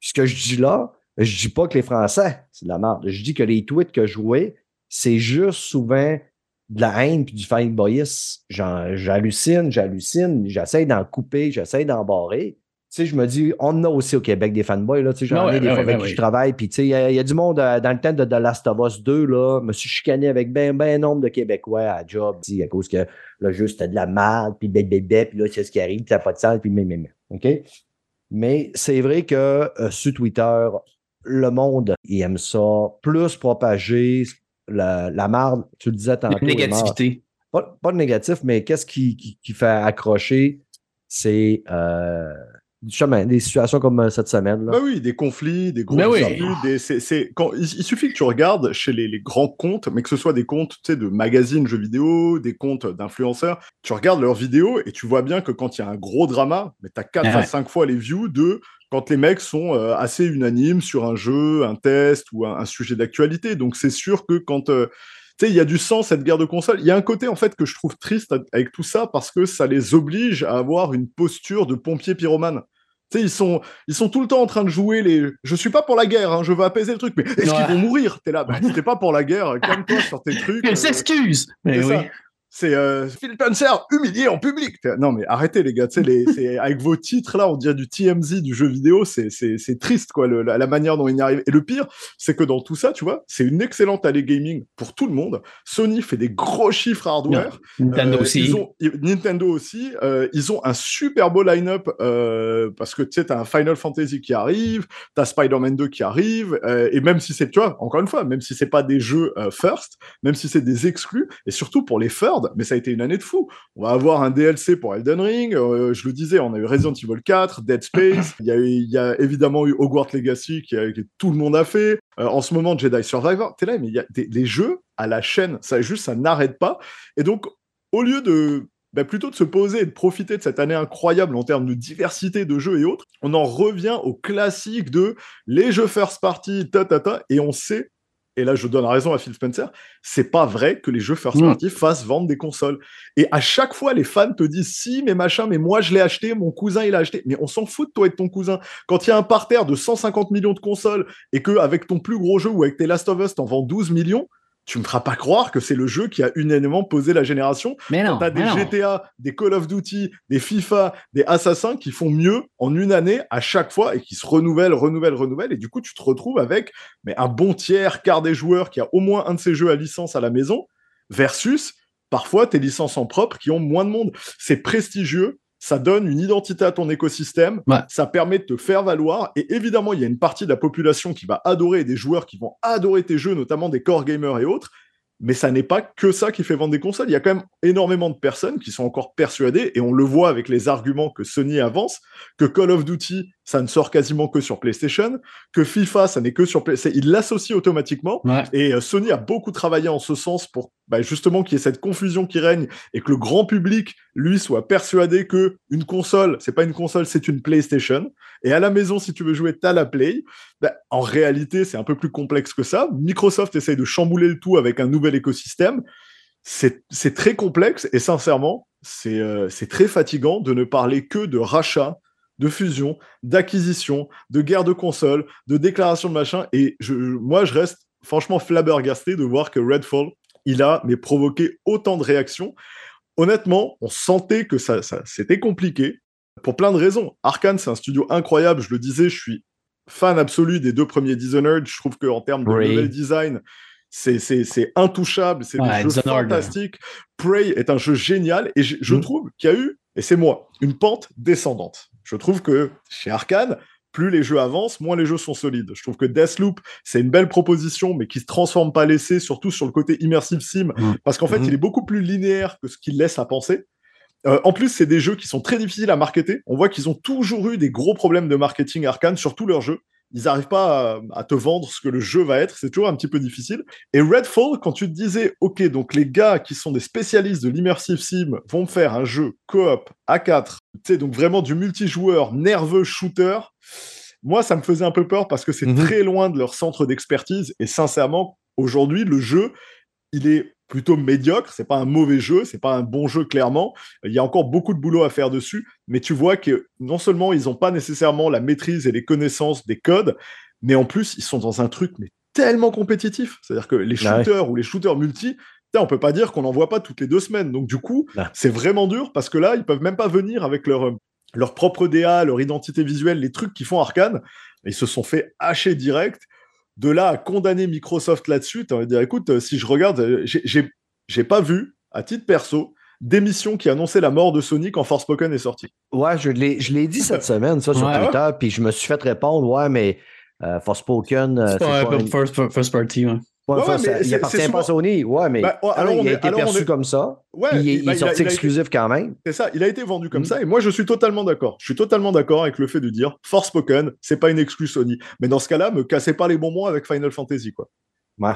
Ce que je dis là, je dis pas que les Français, c'est de la merde. Je dis que les tweets que je jouais, c'est juste souvent de la haine puis du fanboyisme. J'hallucine, j'hallucine, j'essaie d'en couper, j'essaie d'en barrer. Tu sais, je me dis, on en a aussi au Québec des fanboys, là. Tu sais, j'en ai des fois avec qui je travaille. Puis, tu sais, il y, a du monde euh, dans le temps de The Last of Us 2, là. me suis chicané avec ben, ben nombre de Québécois à job, à cause que le jeu, c'était de la merde, puis bébé, bébé, puis là, c'est ce qui arrive, puis t'as pas de sens, puis même, même. OK? Mais c'est vrai que euh, sur Twitter, le monde, il aime ça. Plus propager la, la marde, tu le disais tantôt. Négativité. Pas, pas, de négatif, mais qu'est-ce qui, qui, fait accrocher? C'est euh, des situations comme euh, cette semaine. Là. Bah oui, des conflits, des gros ben oui. des, quand, il, suffit que tu regardes chez les, les, grands comptes, mais que ce soit des comptes de magazines jeux vidéo, des comptes d'influenceurs, tu regardes leurs vidéos et tu vois bien que quand il y a un gros drama, mais tu as 4 à 5 fois les views de quand les mecs sont euh, assez unanimes sur un jeu, un test ou un, sujet d'actualité. Donc c'est sûr que quand euh, tu sais, il y a du sens cette guerre de console. Il y a un côté en fait que je trouve triste avec tout ça parce que ça les oblige à avoir une posture de pompier pyromane. Tu sais, ils sont, ils sont tout le temps en train de jouer les. Je suis pas pour la guerre, hein, je veux apaiser le truc, mais est-ce qu'ils vont mourir? T'es là, bah, t'es pas pour la guerre, calme-toi sur tes trucs. Ils s'excusent. Mais oui. C'est euh, Phil Spencer humilié en public. Non, mais arrêtez, les gars. Les, avec vos titres, là, on dirait du TMZ du jeu vidéo. C'est triste, quoi, la, manière dont il y arrive. Et le pire, c'est que dans tout ça, tu vois, c'est une excellente allée gaming pour tout le monde. Sony fait des gros chiffres hardware. Nintendo euh, aussi. Ils ont, Nintendo aussi. Euh, ils ont un super beau line-up parce que tu sais, t'as un Final Fantasy qui arrive, t'as Spider-Man 2 qui arrive. Et même si c'est, tu vois, encore une fois, même si c'est pas des jeux first, même si c'est des exclus, et surtout pour les mais ça a été une année de fou. On va avoir un DLC pour Elden Ring, euh, je le disais, on a eu Resident Evil 4, Dead Space, il y a, évidemment eu Hogwarts Legacy qui, tout le monde a fait. Euh, en ce moment, Jedi Survivor, t'es là, mais il y a des, jeux à la chaîne, ça juste, ça n'arrête pas. Et donc, au lieu de bah, plutôt de se poser et de profiter de cette année incroyable en termes de diversité de jeux et autres, on en revient au classique de les jeux first party, ta ta ta, et on sait et là je donne raison à Phil Spencer, c'est pas vrai que les jeux first party fassent vendre des consoles. Et à chaque fois, les fans te disent si, mais machin, mais moi je l'ai acheté, mon cousin il l'a acheté. Mais on s'en fout de toi et de ton cousin. Quand il y a un parterre de 150 millions de consoles et que avec ton plus gros jeu ou avec tes Last of Us, t'en vends 12 millions, tu me feras pas croire que c'est le jeu qui a unanimement posé la génération. Mais non. T'as des GTA, des Call of Duty, des FIFA, des Assassins qui font mieux en une année à chaque fois et qui se renouvellent, renouvellent, renouvellent. Et du coup, tu te retrouves avec mais un bon tiers, quart des joueurs qui a au moins un de ces jeux à licence à la maison versus parfois tes licences en propre qui ont moins de monde. C'est prestigieux ça donne une identité à ton écosystème, ça permet de te faire valoir, et évidemment, il y a une partie de la population qui va adorer, des joueurs qui vont adorer tes jeux, notamment des core gamers et autres, mais ça n'est pas que ça qui fait vendre des consoles. Il y a quand même énormément de personnes qui sont encore persuadées, et on le voit avec les arguments que Sony avance, que Call of Duty, ça ne sort quasiment que sur PlayStation, que FIFA, ça n'est que sur PlayStation. Il l'associe automatiquement, et euh, Sony a beaucoup travaillé en ce sens pour bah, justement qu'il y ait cette confusion qui règne et que le grand public, lui, soit persuadé que une console, c'est pas une console, c'est une PlayStation. Et à la maison, si tu veux jouer, t'as la Play. Bah, en réalité, c'est un peu plus complexe que ça. Microsoft essaye de chambouler le tout avec un nouvel écosystème. C'est très complexe et sincèrement, euh, c'est très fatigant de ne parler que de rachat, de fusion, d'acquisition, de guerre de console, de déclaration de machin. Et je, moi, je reste franchement flabbergasté de voir que Redfall il a mais provoqué autant de réactions. Honnêtement, on sentait que ça, c'était compliqué pour plein de raisons. Arkane, c'est un studio incroyable. Je le disais, je suis fan absolu des deux premiers Dishonored. Je trouve qu'en termes de level design, c'est intouchable, c'est un jeu fantastique. Prey est un jeu génial et je, mm. trouve qu'il y a eu, et c'est moi, une pente descendante. Je trouve que chez Arkane, plus les jeux avancent, moins les jeux sont solides. Je trouve que Deathloop, c'est une belle proposition, mais qui se transforme pas l'essai, surtout sur le côté immersive sim, mm. parce qu'en fait, mm-hmm. il est beaucoup plus linéaire que ce qu'il laisse à penser. Euh, en plus, c'est des jeux qui sont très difficiles à marketer. On voit qu'ils ont toujours eu des gros problèmes de marketing arcane sur tous leurs jeux. Ils n'arrivent pas à, te vendre ce que le jeu va être. C'est toujours un petit peu difficile. Et Redfall, quand tu te disais, OK, donc les gars qui sont des spécialistes de l'immersive sim vont faire un jeu coop à 4, tu sais, donc vraiment du multijoueur, nerveux shooter. Moi, ça me faisait un peu peur parce que c'est mhm. très loin de leur centre d'expertise. Et sincèrement, aujourd'hui, le jeu, il est plutôt médiocre. C'est pas un mauvais jeu, c'est pas un bon jeu clairement. Il y a encore beaucoup de boulot à faire dessus, mais tu vois que non seulement ils n'ont pas nécessairement la maîtrise et les connaissances des codes, mais en plus ils sont dans un truc mais tellement compétitif. C'est-à-dire que les bah shooters ou les shooters multi, on peut pas dire qu'on n'en voit pas toutes les deux semaines. Donc du coup, c'est vraiment dur parce que là, ils peuvent même pas venir avec leur leur propre DA, leur identité visuelle, les trucs qui font Arkane. Ils se sont fait hacher direct de là à condamner Microsoft là-dessus, tu vas dire, écoute, euh, si je regarde, euh, j'ai pas vu, à titre perso, d'émission qui annonçait la mort de Sony quand Forspoken est sorti. Ouais, je l'ai dit cette semaine, ça, sur Twitter, puis je me suis fait répondre, ouais, mais euh, Forspoken. c'est pas, un first, first, party, ouais il appartient pas à Sony, ouais, mais alors, il a été perçu comme ça. Ouais, il, est bah, sorti exclusif quand même. C'est ça, il a été vendu comme mm. ça, et moi je suis totalement d'accord. Je suis totalement d'accord avec le fait de dire Forspoken, c'est pas une exclus Sony. Mais dans ce cas-là, me cassez pas les bonbons avec Final Fantasy, quoi.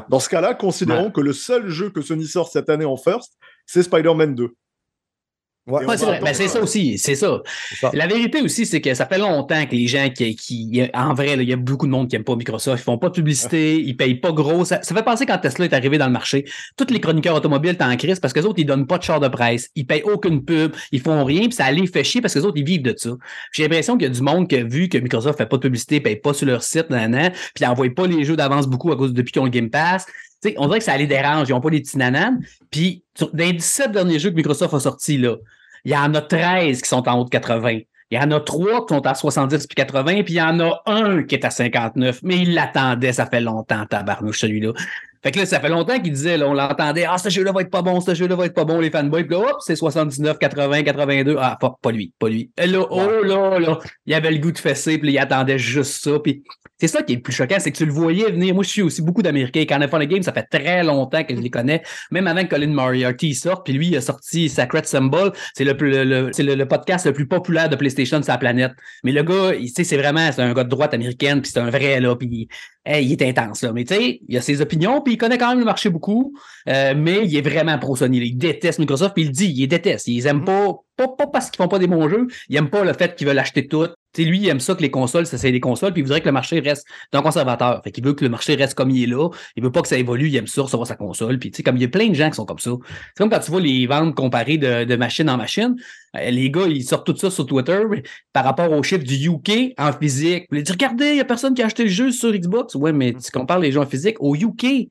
Dans ce cas-là, considérons que le seul jeu que Sony sort cette année en first, c'est Spider-Man 2. Ouais, c'est vrai. Ben, c'est ça aussi, c'est ça. La vérité aussi, c'est que ça fait longtemps que les gens qui, qui en vrai, il y a beaucoup de monde qui n'aime pas Microsoft, ils font pas de publicité, ils payent pas gros. Ça, fait penser quand Tesla est arrivé dans le marché, tous les chroniqueurs automobiles étaient en crise parce que les autres, ils donnent pas de char de presse, ils payent aucune pub, ils font rien, puis ça les fait chier parce que les autres, ils vivent de ça. J'ai l'impression qu'il y a du monde qui a vu que Microsoft fait pas de publicité, paye pas sur leur site, nan, puis ils n'envoient pas les jeux d'avance beaucoup à cause depuis qu'ils ont le Game Pass on dirait que ça les dérange. Ils n'ont pas les petits nananes. Puis, dans les 17 derniers jeux que Microsoft a sortis, il y en a 13 qui sont en haut de 80. Il y en a trois qui sont à 70 puis 80, puis il y en a un qui est à 59. Mais il l'attendait, ça fait longtemps, tabarnouche, celui-là. Fait que là, ça fait longtemps qu'il disait, on l'entendait, ah, ce jeu-là va être pas bon, ce jeu-là va être pas bon, les fanboys. Puis là, hop, c'est 79, 80, 82. Ah, pas, pas lui, pas lui. Et là, oh là, là, il avait le goût de fesser, puis il attendait juste ça. Puis c'est ça qui est le plus choquant, c'est que tu le voyais venir. Moi, je suis aussi beaucoup d'Américains. Quand on a fait le game, ça fait très longtemps que je les connais. Même avant que Colin Moriarty sorte, puis lui, il a sorti Sacred Symbol. C'est le, le, c'est le, podcast le plus populaire de PlayStation sur la planète. Mais le gars, tu sais, c'est vraiment, c'est un gars de droite américaine, puis c'est un vrai, là, puis il est intense, là. Mais tu sais, il a ses opinions, puis il connaît quand même le marché beaucoup, euh, mais il est vraiment pro-Sony. Il déteste Microsoft, puis il dit, il les déteste. Il les aime pas, pas, pas parce qu'ils font pas des bons jeux, il aime pas le fait qu'ils veulent acheter tout. lui, il aime ça que les consoles, ça c'est des consoles, puis il voudrait que le marché reste d'un conservateur. Fait qu'il veut que le marché reste comme il est là. Il veut pas que ça évolue, il aime ça recevoir sa console. Puis tu sais, comme il y a plein de gens qui sont comme ça. C'est comme quand tu vois les ventes comparées de, de machine en machine. Euh, les gars, ils sortent tout ça sur Twitter par rapport au chiffre du UK en physique. Ils disent Regardez, il n'y a personne qui a acheté le jeu sur Xbox? Ouais, mais tu compares les jeux en physique au UK.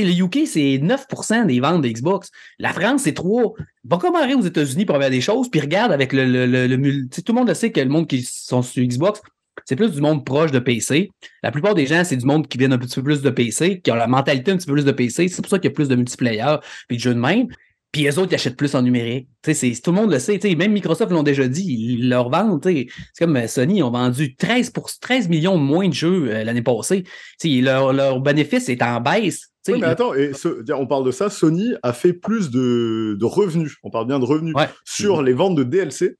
Sais, le UK, c'est 9% des ventes de Xbox. La France, c'est 3. Va comparer aux États-Unis pour avoir des choses, puis regarde avec le, le, Tout le monde le sait que le monde qui sont sur Xbox, c'est plus du monde proche de PC. La plupart des gens, c'est du monde qui viennent un petit peu plus de PC, qui ont la mentalité un petit peu plus de PC. C'est pour ça qu'il y a plus de multiplayer puis de jeux de même. Puis les autres, ils achètent plus en numérique. tout le monde le sait. Même Microsoft l'ont déjà dit. Ils leur vendent. C'est comme euh, Sony, ils ont vendu 13, pour, 13 millions de moins de jeux euh, l'année passée. Leur, leur, bénéfice est en baisse. Oui, mais attends, et on parle de ça. Sony a fait plus de, de revenus. On parle bien de revenus sur les ventes de DLC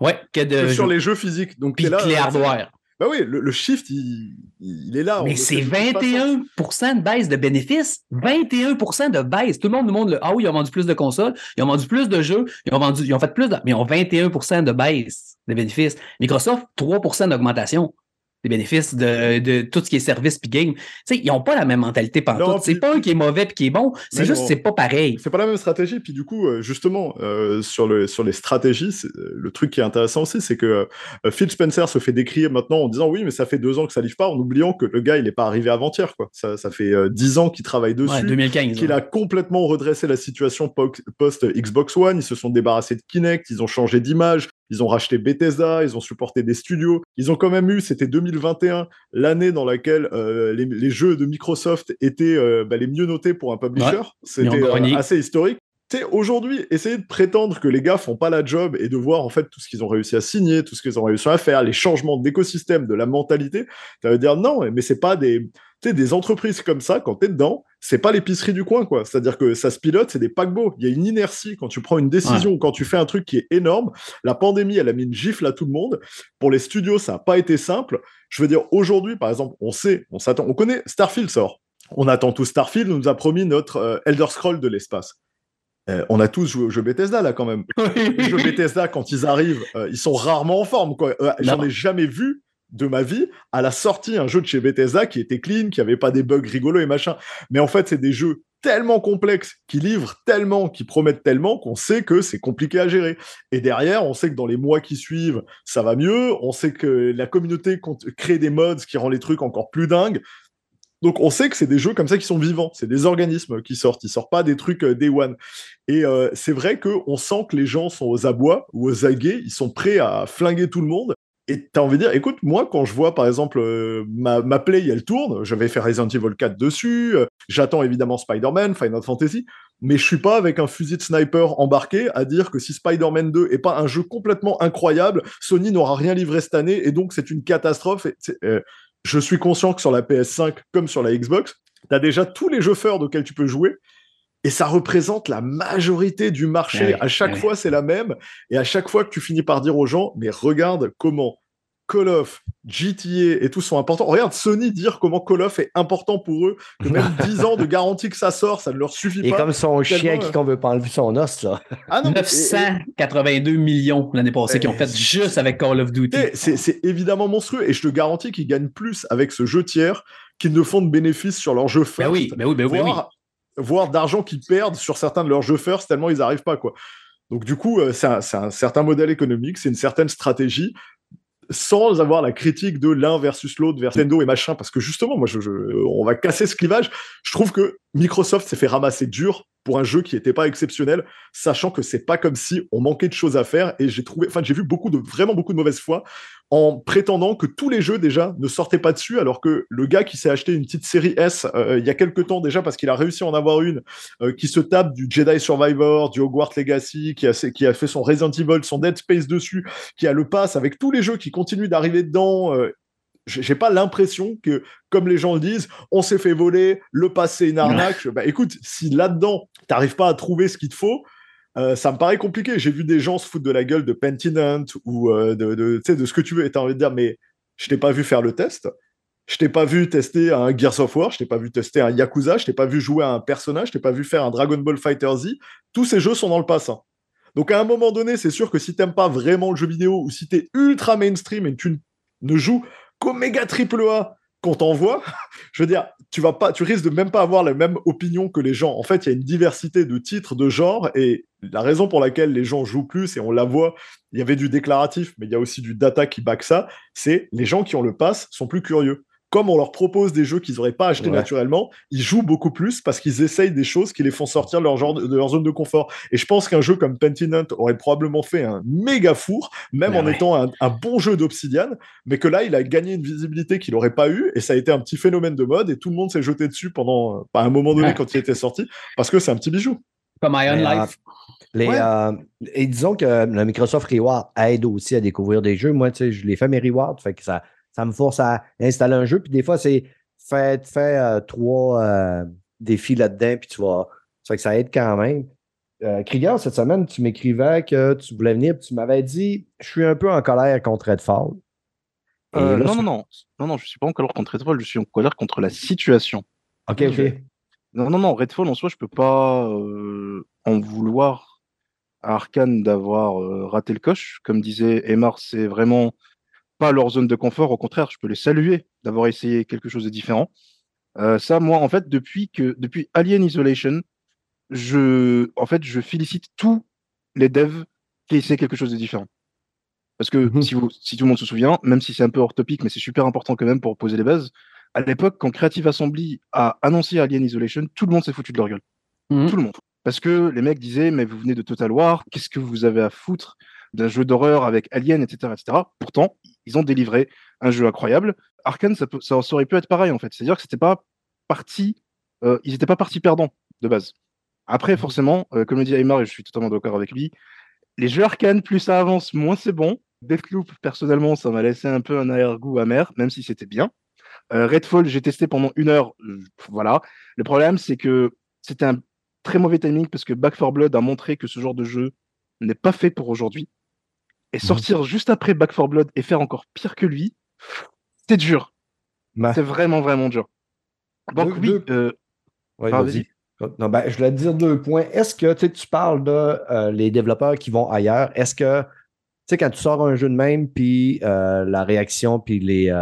ouais, que, sur les jeux physiques. Donc, Puis les hardware. Bah oui, le, shift, il, est là. Mais c'est 21% de baisse de bénéfices. 21% de baisse. Tout le monde nous montre le Ah oui, ils ont vendu plus de consoles, ils ont vendu plus de jeux, ils ont vendu, ils ont fait plus de. Mais ils ont 21 de baisse de bénéfices. Microsoft, 3% d'augmentation des bénéfices de, de, tout ce qui est service puis game. sais, ils n'ont pas la même mentalité partout. C'est pas un qui est mauvais puis qui est bon, c'est juste c'est pas pareil. C'est pas la même stratégie. Puis du coup, euh, justement, euh, sur, le, sur les stratégies, euh, le truc qui est intéressant aussi, c'est que Phil Spencer se fait décrire maintenant en disant oui, mais ça fait deux ans que ça livre pas, en oubliant que le gars, il n'est pas arrivé avant-hier. Quoi. Ça, ça fait dix ans qu'il travaille dessus. 2015. Qu'il a complètement redressé la situation post-Xbox One. Ils se sont débarrassés de Kinect, ils ont changé d'image, ils ont racheté Bethesda, ils ont supporté des studios. Ils ont quand même eu, c'était 2021, l'année dans laquelle euh, les, jeux de Microsoft étaient euh, bah, les mieux notés pour un publisher. C'était euh, assez historique. aujourd'hui, essayer de prétendre que les gars font pas la job et de voir en fait tout ce qu'ils ont réussi à signer, tout ce qu'ils ont réussi à faire, les changements d'écosystème, de la mentalité, ça veut dire non, mais c'est pas des, des entreprises comme ça, quand tu es dedans, c'est pas l'épicerie du coin, quoi. C'est-à-dire que ça se pilote, c'est des paquebots. Il y a une inertie quand tu prends une décision, quand tu fais un truc qui est énorme. La pandémie, elle a mis une gifle à tout le monde. Pour les studios, ça n'a pas été simple. Je veux dire, aujourd'hui, par exemple, on sait, on s'attend, on connaît, Starfield sort. On attend tout Starfield, on nous a promis notre euh, Elder Scroll de l'espace. Euh, on a tous joué au jeu Bethesda là quand même. Les jeux Bethesda quand ils arrivent, euh, ils sont rarement en forme quoi. J'en ai jamais vu de ma vie à la sortie un jeu de chez Bethesda qui était clean, qui avait pas des bugs rigolos et machin. Mais en fait, c'est des jeux tellement complexes, qui livrent tellement, qui promettent tellement qu'on sait que c'est compliqué à gérer. Et derrière, on sait que dans les mois qui suivent, ça va mieux. On sait que la communauté crée des mods qui rend les trucs encore plus dingues. Donc on sait que c'est des jeux comme ça qui sont vivants, c'est des organismes qui sortent, ils sortent pas des trucs euh, day one. Et euh, c'est vrai qu'on sent que les gens sont aux abois ou aux aguets, ils sont prêts à flinguer tout le monde. Et t'as envie de dire, écoute, moi, quand je vois, par exemple, euh, ma, ma, Play, elle tourne, je vais faire Resident Evil 4 dessus, euh, j'attends évidemment Spider-Man, Final Fantasy, mais je suis pas avec un fusil de sniper embarqué à dire que si Spider-Man 2 est pas un jeu complètement incroyable, Sony n'aura rien livré cette année, et donc c'est une catastrophe. Euh, je suis conscient que sur la PS5, comme sur la Xbox, t'as déjà tous les jeux forts auxquels tu peux jouer, et ça représente la majorité du marché. à chaque fois, c'est la même. Et à chaque fois que tu finis par dire aux gens, mais regarde comment Call of, GTA et tout sont importants. Regarde Sony dire comment Call of est important pour eux, que même 10 ans de garantie que ça sort, ça ne leur suffit pas. Et comme son chien qui qu'on veut pas enlever son os, ça. Ah non, 982 millions l'année passée qui ont fait juste avec Call of Duty. C'est évidemment monstrueux et je te garantis qu'ils gagnent plus avec ce jeu tiers qu'ils ne font de bénéfices sur leur jeu ben first. oui, mais ben oui, ben oui voire d'argent qu'ils perdent sur certains de leurs jeux first tellement ils n'arrivent pas. quoi. Donc du coup, euh, c'est un, un, certain modèle économique, c'est une certaine stratégie sans avoir la critique de l'un versus l'autre, vers Nintendo et machin, parce que justement, moi, je, on va casser ce clivage. Je trouve que Microsoft s'est fait ramasser dur pour un jeu qui n'était pas exceptionnel, sachant que c'est pas comme si on manquait de choses à faire. Et j'ai trouvé, enfin, j'ai vu beaucoup de, vraiment beaucoup de mauvaise foi en prétendant que tous les jeux déjà ne sortaient pas dessus, alors que le gars qui s'est acheté une petite série S euh, il y a quelques temps déjà parce qu'il a réussi à en avoir une, euh, qui se tape du Jedi Survivor, du Hogwarts Legacy, qui a, qui a fait son Resident Evil, son Dead Space dessus, qui a le pass avec tous les jeux qui continuent d'arriver dedans. Euh, j'ai pas l'impression que, comme les gens le disent, on s'est fait voler, le passé une arnaque. Bah écoute, si là-dedans, t'arrives pas à trouver ce qu'il te faut, euh, ça me paraît compliqué. J'ai vu des gens se foutre de la gueule de Pentinent ou euh, de, ce que tu veux et t'as envie de dire, mais je t'ai pas vu faire le test. Je t'ai pas vu tester un Gears of War, je t'ai pas vu tester un Yakuza, je t'ai pas vu jouer à un personnage, je t'ai pas vu faire un Dragon Ball Fighter Z. Tous ces jeux sont dans le passé. Donc à un moment donné, c'est sûr que si t'aimes pas vraiment le jeu vidéo ou si t'es ultra mainstream et que tu ne joues qu'Oméga triple A qu'on t'envoie, je veux dire, tu vas pas, tu risques de même pas avoir la même opinion que les gens. En fait, il y a une diversité de titres, de genres, et la raison pour laquelle les gens jouent plus, et on la voit, il y avait du déclaratif, mais il y a aussi du data qui back ça, c'est les gens qui ont le pass sont plus curieux comme on leur propose des jeux qu'ils n'auraient pas achetés naturellement, ils jouent beaucoup plus parce qu'ils essayent des choses qui les font sortir de leur, genre de, leur zone de confort. Et je pense qu'un jeu comme Pentinent aurait probablement fait un méga four, même en étant un, bon jeu d'Obsidian, mais que là, il a gagné une visibilité qu'il n'aurait pas eu, et ça a été un petit phénomène de mode, et tout le monde s'est jeté dessus pendant, à un moment donné quand il était sorti, parce que c'est un petit bijou. Comme Iron Life. Les, euh, et disons que le Microsoft Reward aide aussi à découvrir des jeux. Moi, tu sais, je les fais mes rewards, fait que ça, ça me force à installer un jeu. Puis des fois, c'est fais, euh, trois euh, défis là-dedans, puis tu vas. Ça fait que ça aide quand même. Euh, Krieger, cette semaine, tu m'écrivais que tu voulais venir, puis tu m'avais dit Je suis un peu en colère contre Redfall. non, non, non. Non, non, je ne suis pas en colère contre Redfall, je suis en colère contre la situation. Ok, ok. Non, non, non, Redfall en soi, je ne peux pas en vouloir à Arkane d'avoir raté le coche. Comme disait Emar, c'est vraiment pas leur zone de confort. Au contraire, je peux les saluer d'avoir essayé quelque chose de différent. Euh, ça, moi, en fait, depuis que depuis Alien Isolation, je, en fait, je félicite tous les devs qui essaient quelque chose de différent. Parce que mhm. si, vous, si tout le monde se souvient, même si c'est un peu hors topic, mais c'est super important quand même pour poser les bases, à l'époque, quand Creative Assembly a annoncé Alien Isolation, tout le monde s'est foutu de leur gueule. Mhm. Tout le monde. Parce que les mecs disaient, mais vous venez de Total War, qu'est-ce que vous avez à foutre d'un jeu d'horreur avec Alien, etc., etc. Pourtant, ils ont délivré un jeu incroyable. Arkane, ça, ça, aurait pu être pareil en fait. C'est-à-dire que c'était pas parti, euh, ils n'étaient pas partis perdants de base. Après, forcément, comme le dit Aymar, et je suis totalement d'accord avec lui, les jeux arcane, plus ça avance, moins c'est bon. Deathloop, personnellement, ça m'a laissé un peu un arrière-goût amer, même si c'était bien. Redfall, j'ai testé pendant une heure. voilà. Le problème, c'est que c'était un très mauvais timing parce que Back 4 Blood a montré que ce genre de jeu n'est pas fait pour aujourd'hui. Et mhm. sortir juste après Back 4 Blood et faire encore pire que lui, c'est dur. Bah. C'est vraiment, vraiment dur. Donc, oui. Euh, vas-y. Non, ben, je voulais te dire deux points. Est-ce que tu parles de euh, les développeurs qui vont ailleurs? Est-ce que, tu sais, quand tu sors un jeu de même, puis euh, la réaction, puis les,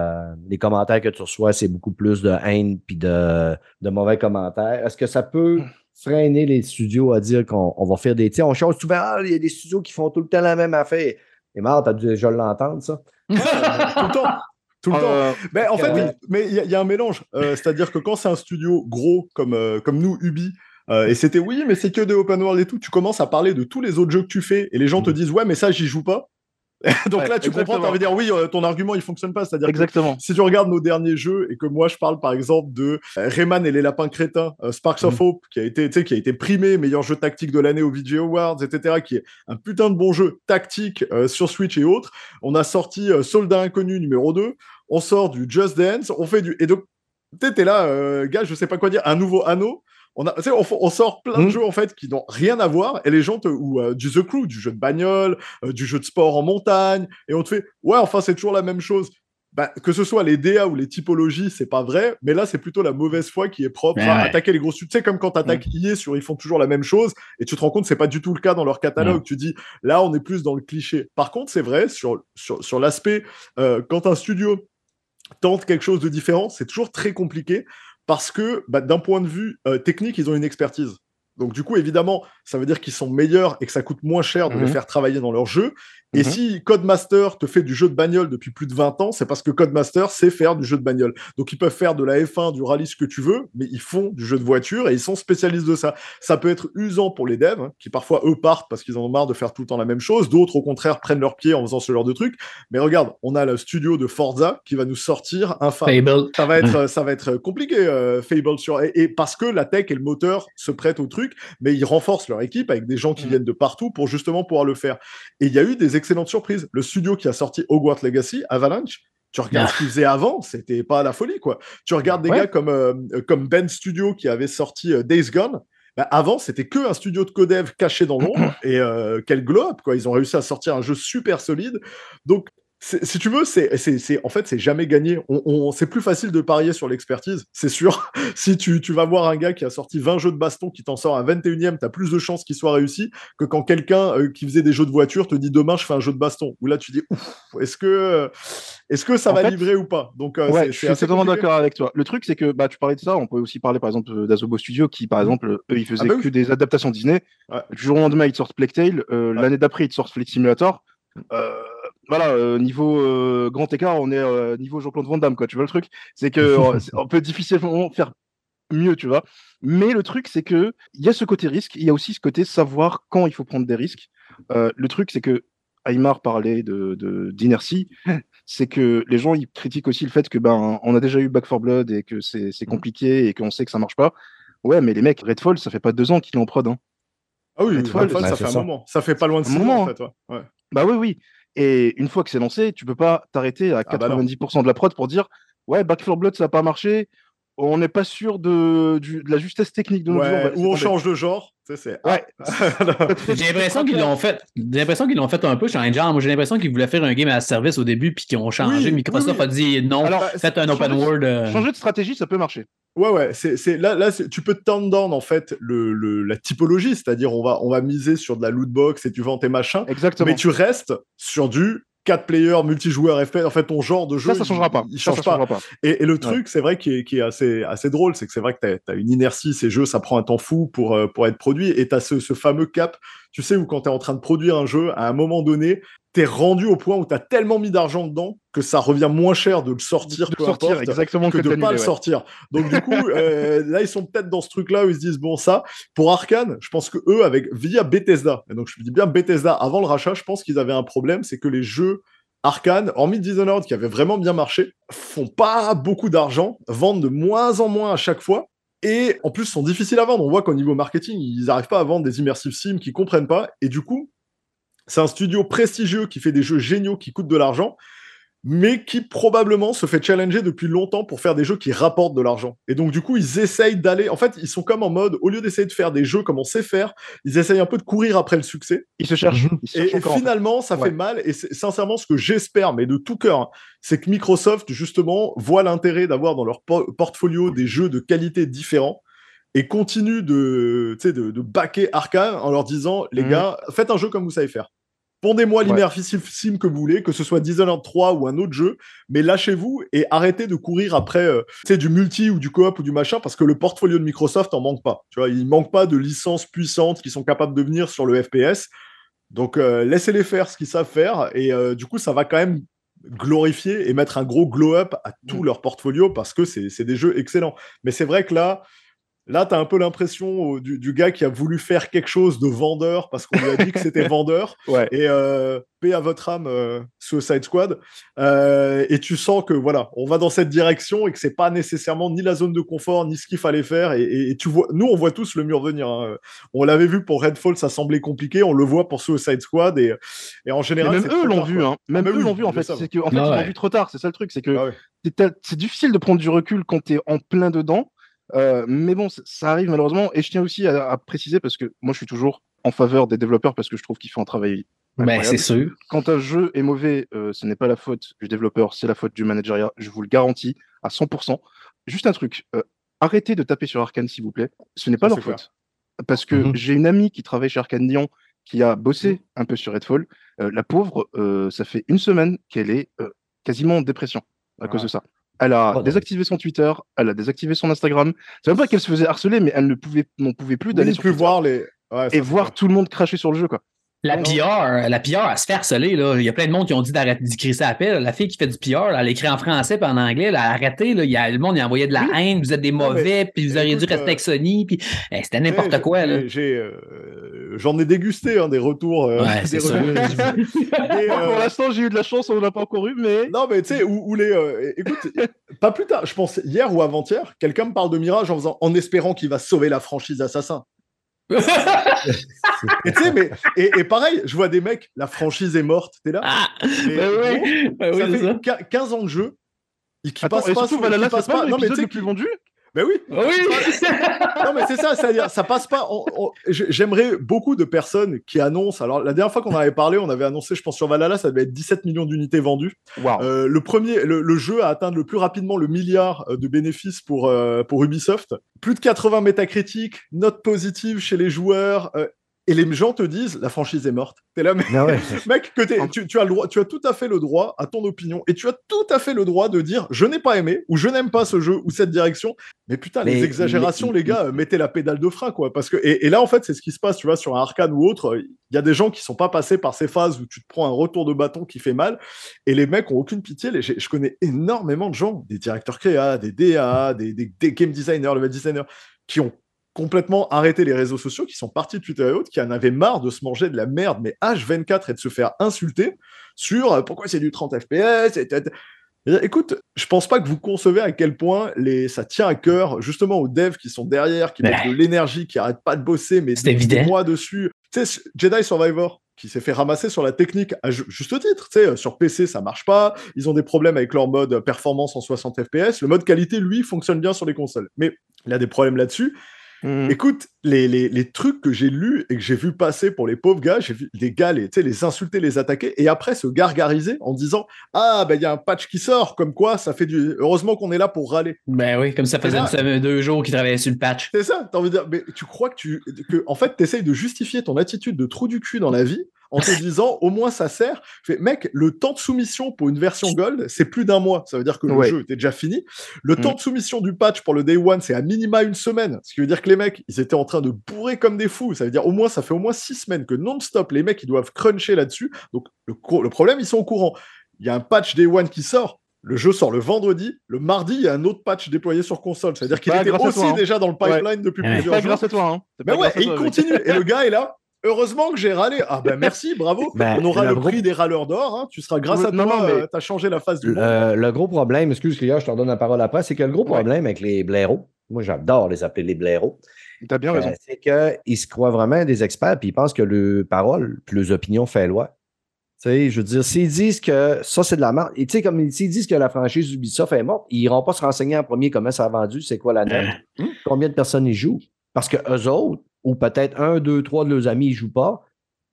les, commentaires que tu reçois, c'est beaucoup plus de haine, puis de, de mauvais commentaires, est-ce que ça peut hmm freiner les studios à dire qu'on va faire des. Tu on change souvent, ah, il y a des studios qui font tout le temps la même affaire. Et marre, t'as dû déjà l'entendre, ça. tout le temps. Tout le temps. Euh, mais en fait, mais il y, a un mélange. Euh, c'est-à-dire que quand c'est un studio gros comme, euh, comme nous, Ubi, et c'était oui, mais c'est que des open world et tout, tu commences à parler de tous les autres jeux que tu fais et les gens te mm. disent ouais, mais ça, j'y joue pas. Donc là, tu comprends, tu envie de dire oui, euh, ton argument il fonctionne pas. C'est-à-dire exactement. si tu regardes nos derniers jeux et que moi je parle par exemple de euh, Rayman et les lapins crétins, euh, Sparks of mm. Hope, qui a été, qui a été primé meilleur jeu tactique de l'année au Video Awards, etc., qui est un putain de bon jeu tactique sur Switch et autres. On a sorti Soldat Inconnu numéro 2, on sort du Just Dance, on fait du. Et donc, t'es là, gars, je sais pas quoi dire, un nouveau anneau on, a, on, sort plein de hmm. jeux en fait qui n'ont rien à voir et les gens te, ou euh, du The Crew, du jeu de bagnole, euh, du jeu de sport en montagne et on te fait ouais enfin c'est toujours la même chose. Bah, que ce soit les DA ou les typologies, c'est pas vrai, mais là c'est plutôt la mauvaise foi qui est propre à attaquer les gros Tu sais comme quand t'attaques attaques hmm. sur ils font toujours la même chose et tu te rends compte c'est pas du tout le cas dans leur catalogue. Tu dis là on est plus dans le cliché. Par contre c'est vrai sur sur, sur l'aspect euh, quand un studio tente quelque chose de différent, c'est toujours très compliqué parce que bah, d'un point de vue euh, technique, ils ont une expertise. Donc du coup, évidemment, ça veut dire qu'ils sont meilleurs et que ça coûte moins cher de les mhm. faire travailler dans leur jeu. Et mhm. si Codemaster te fait du jeu de bagnole depuis plus de 20 ans, c'est parce que Codemaster sait faire du jeu de bagnole. Donc ils peuvent faire de la F1, du rallye, ce que tu veux, mais ils font du jeu de voiture et ils sont spécialistes de ça. Ça peut être usant pour les devs, hein, qui parfois eux partent parce qu'ils en ont marre de faire tout le temps la même chose. D'autres, au contraire, prennent leur pied en faisant ce genre de trucs. Mais regarde, on a le studio de Forza qui va nous sortir un Fable. Ça va être, ça va être compliqué, euh, Fable sur et, parce que la tech et le moteur se prêtent au truc, mais ils renforcent leur équipe avec des gens qui mm. viennent de partout pour justement pouvoir le faire. Et il y a eu des excellentes surprises. Le studio qui a sorti Hogwarts Legacy, Avalanche, tu regardes ce qu'ils faisaient avant, c'était pas la folie, quoi. Tu regardes des gars comme, euh, comme Ben Studio qui avait sorti euh, Days Gone. Bah, avant, c'était que un studio de codev caché dans l'ombre et euh, quel globe, quoi. Ils ont réussi à sortir un jeu super solide. Donc, si tu veux, c'est, en fait, c'est jamais gagné. On, c'est plus facile de parier sur l'expertise, c'est sûr. si tu, tu, vas voir un gars qui a sorti 20 jeux de baston, qui t'en sort un 21e, tu as plus de chances qu'il soit réussi que quand quelqu'un euh, qui faisait des jeux de voiture te dit demain je fais un jeu de baston. Où là tu dis est-ce que, est-ce que ça va livrer ou pas? Donc, euh, ouais, je suis totalement d'accord avec toi. Le truc, c'est que bah, tu parlais de ça, on peut aussi parler par exemple d'Azobo Studio qui, par mmh. exemple, eux, ils faisaient ah bah que des adaptations Disney. Du jour au lendemain, ils sortent Plague Tale. Euh, l'année d'après, ils sortent Flight Simulator. Euh, voilà, euh, niveau euh, grand écart, on est euh, niveau Jean-Claude Van Damme, quoi. Tu vois le truc? C'est que on peut difficilement faire mieux, tu vois? Mais le truc, c'est que il y a ce côté risque, il y a aussi ce côté savoir quand il faut prendre des risques. le truc, c'est que Aymar parlait de d'inertie, c'est que les gens ils critiquent aussi le fait que ben on a déjà eu Back 4 Blood et que c'est mmh. compliqué et qu'on sait que ça marche pas. Ouais, mais les mecs, Redfall, ça fait pas deux ans qu'ils l'ont prod. Hein. Ah oui, Redfall, ça fait un moment. Ça fait pas loin de six mois, en fait. Ouais. Bah oui, oui. Et une fois que c'est lancé, tu peux pas t'arrêter à 90% ah bah de la prod pour dire ouais, Back 4 Blood, ça n'a pas marché. On n'est pas sûr de, de, la justesse technique de nos ouais, Ou on change de genre. Ouais. j'ai l'impression qu'ils l'ont fait. J'ai l'impression qu'ils l'ont fait un peu changer genre. Moi, j'ai l'impression qu'ils voulaient faire un game à service au début puis qu'ils ont changé. Microsoft a dit non, Alors, faites un open world. Euh. Changer de stratégie, ça peut marcher. Ouais, ouais. C'est, là, là tu peux turn down en fait le, le la typologie, c'est-à-dire on va, on va miser sur de la loot box et tu vends tes machins. Exactement. Mais tu restes sur du 4 players multijoueurs FPS, en fait, ton genre de jeu. Ça, ça changera pas. Il, change pas. Et, le truc, c'est vrai, qui est, qui est assez, assez drôle, c'est que c'est vrai que tu as, une inertie, ces jeux, ça prend un temps fou pour, euh, pour être produit, et tu as ce, ce, fameux cap, tu sais, où quand tu es en train de produire un jeu, à un moment donné, t'es rendu au point où tu as tellement mis d'argent dedans que ça revient moins cher de le sortir, de sortir exactement que, de ne pas le sortir. Donc du coup, euh, là ils sont peut-être dans ce truc-là où ils se disent bon ça pour Arkane, je pense que eux avec via Bethesda, et donc je dis bien Bethesda avant le rachat, je pense qu'ils avaient un problème, c'est que les jeux Arkane, hormis Dishonored qui avait vraiment bien marché, font pas beaucoup d'argent, vendent de moins en moins à chaque fois. et en plus sont difficiles à vendre. On voit qu'au niveau marketing, ils n'arrivent pas à vendre des immersive sims qu'ils comprennent pas. Et du coup, c'est un studio prestigieux qui fait des jeux géniaux qui coûtent de l'argent, mais qui probablement se fait challenger depuis longtemps pour faire des jeux qui rapportent de l'argent. Et donc, du coup, ils essayent d'aller. En fait, ils sont comme en mode, au lieu d'essayer de faire des jeux comme on sait faire, ils essayent un peu de courir après le succès. Ils se cherchent. et, finalement, ça fait mal. Et sincèrement, ce que j'espère, mais de tout cœur, hein, c'est que Microsoft, justement, voit l'intérêt d'avoir dans leur portfolio des jeux de qualité différents et continue de, de, de backer Arkane en leur disant, les mhm. gars, faites un jeu comme vous savez faire. Pondez-moi l'immersive sim que vous voulez, que ce soit Dishonored 3 ou un autre jeu, mais lâchez-vous et arrêtez de courir après euh, du multi ou du coop ou du machin parce que le portfolio de Microsoft en manque pas. Tu vois, il manque pas de licences puissantes qui sont capables de venir sur le FPS. Donc euh, laissez-les faire ce qu'ils savent faire et euh, du coup ça va quand même glorifier et mettre un gros glow-up à tout mm. leur portfolio parce que c'est des jeux excellents. Mais c'est vrai que là, Là, tu as un peu l'impression du, gars qui a voulu faire quelque chose de vendeur parce qu'on lui a dit que c'était vendeur. Et euh, paix à votre âme, euh, Suicide Squad. Euh, et tu sens que voilà, on va dans cette direction et que c'est pas nécessairement ni la zone de confort ni ce qu'il fallait faire. Et, tu vois, nous, on voit tous le mur venir. Hein. On l'avait vu pour Redfall, ça semblait compliqué. On le voit pour Suicide Squad. Et, et en général, même eux l'ont vu. Hein. Même, eux l'ont vu en fait. C'est que, en fait, ils l'ont vu trop tard. C'est ça le truc. C'est que ah c'est difficile de prendre du recul quand tu es en plein dedans. Euh, mais bon, ça arrive malheureusement. Et je tiens aussi à, préciser, parce que moi je suis toujours en faveur des développeurs parce que je trouve qu'ils font un travail. Mais c'est sûr. Quand un jeu est mauvais, euh, ce n'est pas la faute du développeur, c'est la faute du manageriat. Je vous le garantis à 100%. Juste un truc. Euh, arrêtez de taper sur Arkane, s'il vous plaît. Ce n'est pas leur faute. Parce que mhm. j'ai une amie qui travaille chez Arkane Lyon qui a bossé mhm. un peu sur Redfall. la pauvre, ça fait une semaine qu'elle est quasiment en dépression à cause de ça. Elle a désactivé son Twitter, elle a désactivé son Instagram. C'est même pas qu'elle se faisait harceler, mais elle ne pouvait, n'en pouvait plus d'aller sur plus voir les et voir tout le monde cracher sur le jeu, quoi. La PR, la PR, elle se fait harceler. Là. Il y a plein de monde qui ont dit d'arrêter d'écrire ça à appel. La fille qui fait du PR, elle écrit en français et en anglais. Elle a arrêté. Là. Il y a, le monde a envoyé de la haine. Vous êtes des mauvais, puis vous auriez dû rester avec Sony. Puis c'était n'importe quoi. Euh, j'en ai, dégusté hein, des retours. Euh, ouais. Euh, pour l'instant, j'ai eu de la chance, on n'a pas encore eu, mais. Non, mais tu sais, où, les. écoute, pas plus tard, je pense hier ou avant-hier, quelqu'un me parle de Mirage en, faisant, en espérant qu'il va sauver la franchise Assassin. et, mais, et, pareil, je vois des mecs, la franchise est morte, t'es là. Ah, bah ça fait 15 ans de jeu. Qui Attends, passe pas, surtout, Valhalla, c'est pas, pas non, mais le plus vendu ben oui. Ah oui. non, mais c'est ça, c'est-à-dire, ça passe pas. J'aimerais beaucoup de personnes qui annoncent. Alors, la dernière fois qu'on avait parlé, on avait annoncé, je pense, sur Valhalla, ça devait être 17 millions d'unités vendues. Euh, le premier, le, jeu a atteint le plus rapidement le milliard euh, de bénéfices pour, euh, pour Ubisoft. Plus de 80 métacritiques, notes positives chez les joueurs, et les gens te disent la franchise est morte. T'es là, mais ah mec, que tu, tu, as le droit, tu as tout à fait le droit à ton opinion et tu as tout à fait le droit de dire je n'ai pas aimé ou je n'aime pas ce jeu ou cette direction. Mais putain, les exagérations, les gars, mettez la pédale de frein, quoi. Parce que et, là, en fait, c'est ce qui se passe, tu vois, sur un arcade ou autre. Il y a des gens qui sont pas passés par ces phases où tu te prends un retour de bâton qui fait mal et les mecs ont aucune pitié. Les, je connais énormément de gens, des directeurs créa, des DA, des, des, des game designers, level designers, qui ont complètement arrêté les réseaux sociaux, qui sont partis de Twitter et autres, qui en avaient marre de se manger de la merde, mais H24 et de se faire insulter sur euh, pourquoi c'est du 30 FPS. Et Écoute, je pense pas que vous concevez à quel point les... ça tient à cœur justement aux devs qui sont derrière, qui mettent de l'énergie, qui arrêtent pas de bosser, mais des mois dessus. Tu sais, Jedi Survivor, qui s'est fait ramasser sur la technique à juste titre. Tu sais, sur PC, ça marche pas. Ils ont des problèmes avec leur mode performance en 60 FPS. Le mode qualité, lui, fonctionne bien sur les consoles. Mais il a des problèmes là-dessus. Mmh. Écoute, les, les, les, trucs que j'ai lus et que j'ai vu passer pour les pauvres gars, j'ai vu les gars les, les insulter, les attaquer, et après se gargariser en disant Ah, ben il y a un patch qui sort, comme quoi ça fait du. Heureusement qu'on est là pour râler. Ben oui, comme ça faisait deux jours qu'ils travaillaient sur le patch. C'est ça, t'as envie de dire, mais tu crois que tu. Que, en fait, t'essayes de justifier ton attitude de trou du cul dans la vie en te disant au moins ça sert. Fais, mec, le temps de soumission pour une version gold, c'est plus d'un mois. Ça veut dire que le jeu était déjà fini. Le mm. temps de soumission du patch pour le day one, c'est à minima une semaine. Ce qui veut dire que les mecs, ils étaient en train de bourrer comme des fous. Ça veut dire au moins, ça fait au moins six semaines que non-stop, les mecs, ils doivent cruncher là-dessus. Donc le, le problème, ils sont au courant. Il y a un patch day one qui sort. Le jeu sort le vendredi. Le mardi, il y a un autre patch déployé sur console. C'est-à-dire qu'il était aussi hein. déjà dans le pipeline depuis plusieurs jours. grâce à toi. Hein. Mais ouais, et il continue. et le gars est là. Heureusement que j'ai râlé. Ah ben merci, bravo. Ben, on aura le, prix des râleurs d'or. Hein. Tu seras grâce à toi, non, euh, tu as changé la face du le, monde. Le gros problème, excuse moi je te redonne la parole après, c'est que le gros problème avec les blaireaux, moi j'adore les appeler les blaireaux. Tu as bien raison. c'est qu'ils se croient vraiment des experts, puis ils pensent que le parole, plus opinion fait loi. Tu sais, je veux dire, s'ils disent que ça, c'est de la merde, et tu sais, comme s'ils disent que la franchise Ubisoft est morte, ils n'iront pas se renseigner en premier comment ça a vendu, c'est quoi la note, Hum. combien de personnes y jouent. Parce que eux autres, ou peut-être un, deux, trois de leurs amis ne jouent pas,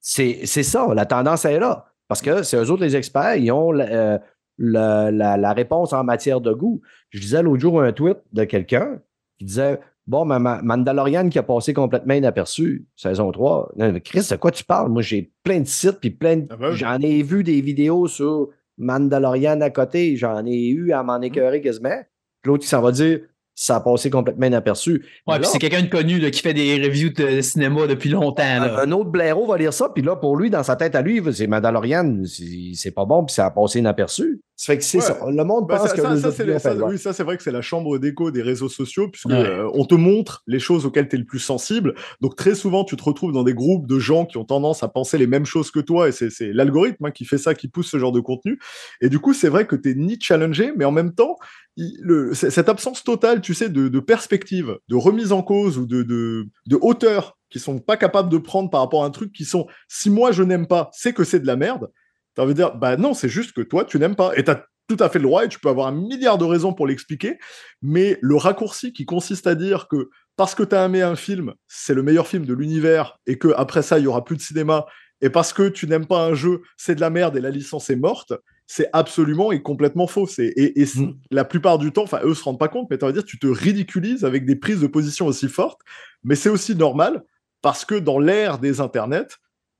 c'est c'est ça, la tendance est là. Parce que c'est eux autres les experts, ils ont la, euh, la- la- la réponse en matière de goût. Je disais l'autre jour un tweet de quelqu'un qui disait Bon, ma, ma- Mandalorian qui a passé complètement inaperçu, saison 3. Non, mais Chris, de quoi tu parles? Moi, j'ai plein de sites, puis plein de. Ah oui. J'en ai vu des vidéos sur Mandalorian à côté, j'en ai eu à m'en écœurer quasiment. Puis L'autre qui s'en va dire ça a passé complètement inaperçu. Ouais, puis c'est quelqu'un de connu là, qui fait des reviews de cinéma depuis longtemps. Là. un, autre blaireau va lire ça, puis là, pour lui, dans sa tête à lui, c'est Mandalorian, c'est c'est pas bon, puis ça a passé inaperçu. Ça fait que c'est Ouais. ça. Le monde Bah, pense ça, que ça, ça, c'est oui, ça, c'est vrai que c'est la chambre d'écho des réseaux sociaux, puisque Ouais. euh, on te montre les choses auxquelles tu es le plus sensible. Donc très souvent, tu te retrouves dans des groupes de gens qui ont tendance à penser les mêmes choses que toi, et c'est l'algorithme hein, qui fait ça, qui pousse ce genre de contenu. Et du coup, c'est vrai que tu es ni challengé, mais en même temps, il- le- c- cette absence totale, tu sais, de, de perspective, de remise en cause ou de, de, de hauteur qui sont pas capables de prendre par rapport à un truc qui sont, si moi je n'aime pas, c'est que c'est de la merde. Ça veut dire, bah non, c'est juste que toi, tu n'aimes pas. Et tu as tout à fait le droit et tu peux avoir un milliard de raisons pour l'expliquer. Mais le raccourci qui consiste à dire que parce que tu as aimé un film, c'est le meilleur film de l'univers et que après ça, il y aura plus de cinéma. Et parce que tu n'aimes pas un jeu, c'est de la merde et la licence est morte. C'est absolument et complètement faux. Et, et c'est- Mm. la plupart du temps, enfin, eux se rendent pas compte, mais ça veut dire tu te ridiculises avec des prises de position aussi fortes. Mais c'est aussi normal parce que dans l'ère des internets,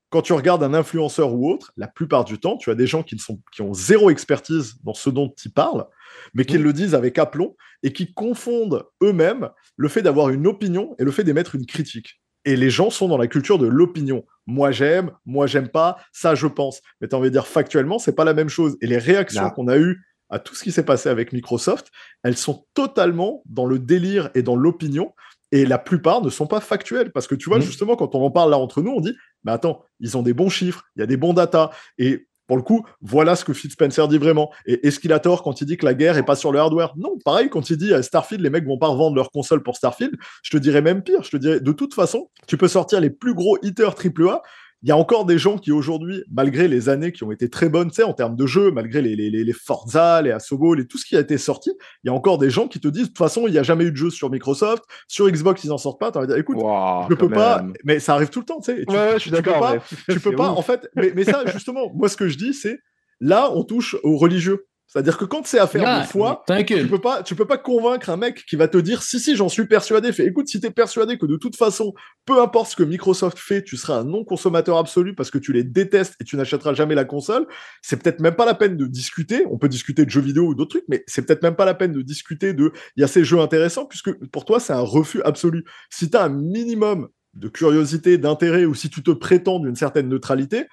quand tu regardes un influenceur ou autre, la plupart du temps, tu as des gens qui, ne sont, qui ont zéro expertise dans ce dont ils parlent, mais qui le disent avec aplomb et qui confondent eux-mêmes le fait d'avoir une opinion et le fait d'émettre une critique. Et les gens sont dans la culture de l'opinion. Moi j'aime, moi j'aime pas, ça je pense. Mais tu envie de dire factuellement, c'est pas la même chose. Et les réactions qu'on a eues à tout ce qui s'est passé avec Microsoft, elles sont totalement dans le délire et dans l'opinion. Et la plupart ne sont pas factuelles. Parce que tu vois, Mhm. justement, quand on en parle là entre nous, on dit, mais attends, ils ont des bons chiffres, il y a des bons datas. Et pour le coup, voilà ce que Phil Spencer dit vraiment. Et est-ce qu'il a tort quand il dit que la guerre est pas sur le hardware? Non, pareil, quand il dit euh, Starfield, les mecs vont pas revendre leur console pour Starfield, je te dirais même pire. Je te dirais, de toute façon, tu peux sortir les plus gros hitters AAA. Il y a encore des gens qui aujourd'hui, malgré les années qui ont été très bonnes, tu sais, en termes de jeu, malgré les, les, les, Forza, les Asobol et tout ce qui a été sorti, il y a encore des gens qui te disent, de toute façon, il n'y a jamais eu de jeu sur Microsoft, sur Xbox, ils en sortent pas. T'as envie de dire, écoute, Waouh, je peux pas, mais ça arrive tout le temps, tu sais. Ouais, ouais, je suis d'accord. tu peux pas, en fait, mais, mais ça, justement, moi, ce que je dis, c'est là, on touche aux religieux. C'est-à-dire que quand c'est affaire Ouais, de foi, tu Tranquille. peux pas, tu peux pas convaincre un mec qui va te dire si si j'en suis persuadé. Fait écoute, si t'es persuadé que de toute façon, peu importe ce que Microsoft fait, tu seras un non consommateur absolu parce que tu les détestes et tu n'achèteras jamais la console. C'est peut-être même pas la peine de discuter. On peut discuter de jeux vidéo ou d'autres trucs, mais c'est peut-être même pas la peine de discuter de il y a ces jeux intéressants puisque pour toi c'est un refus absolu. Si t'as un minimum de curiosité, d'intérêt ou si tu te prétends d'une certaine neutralité,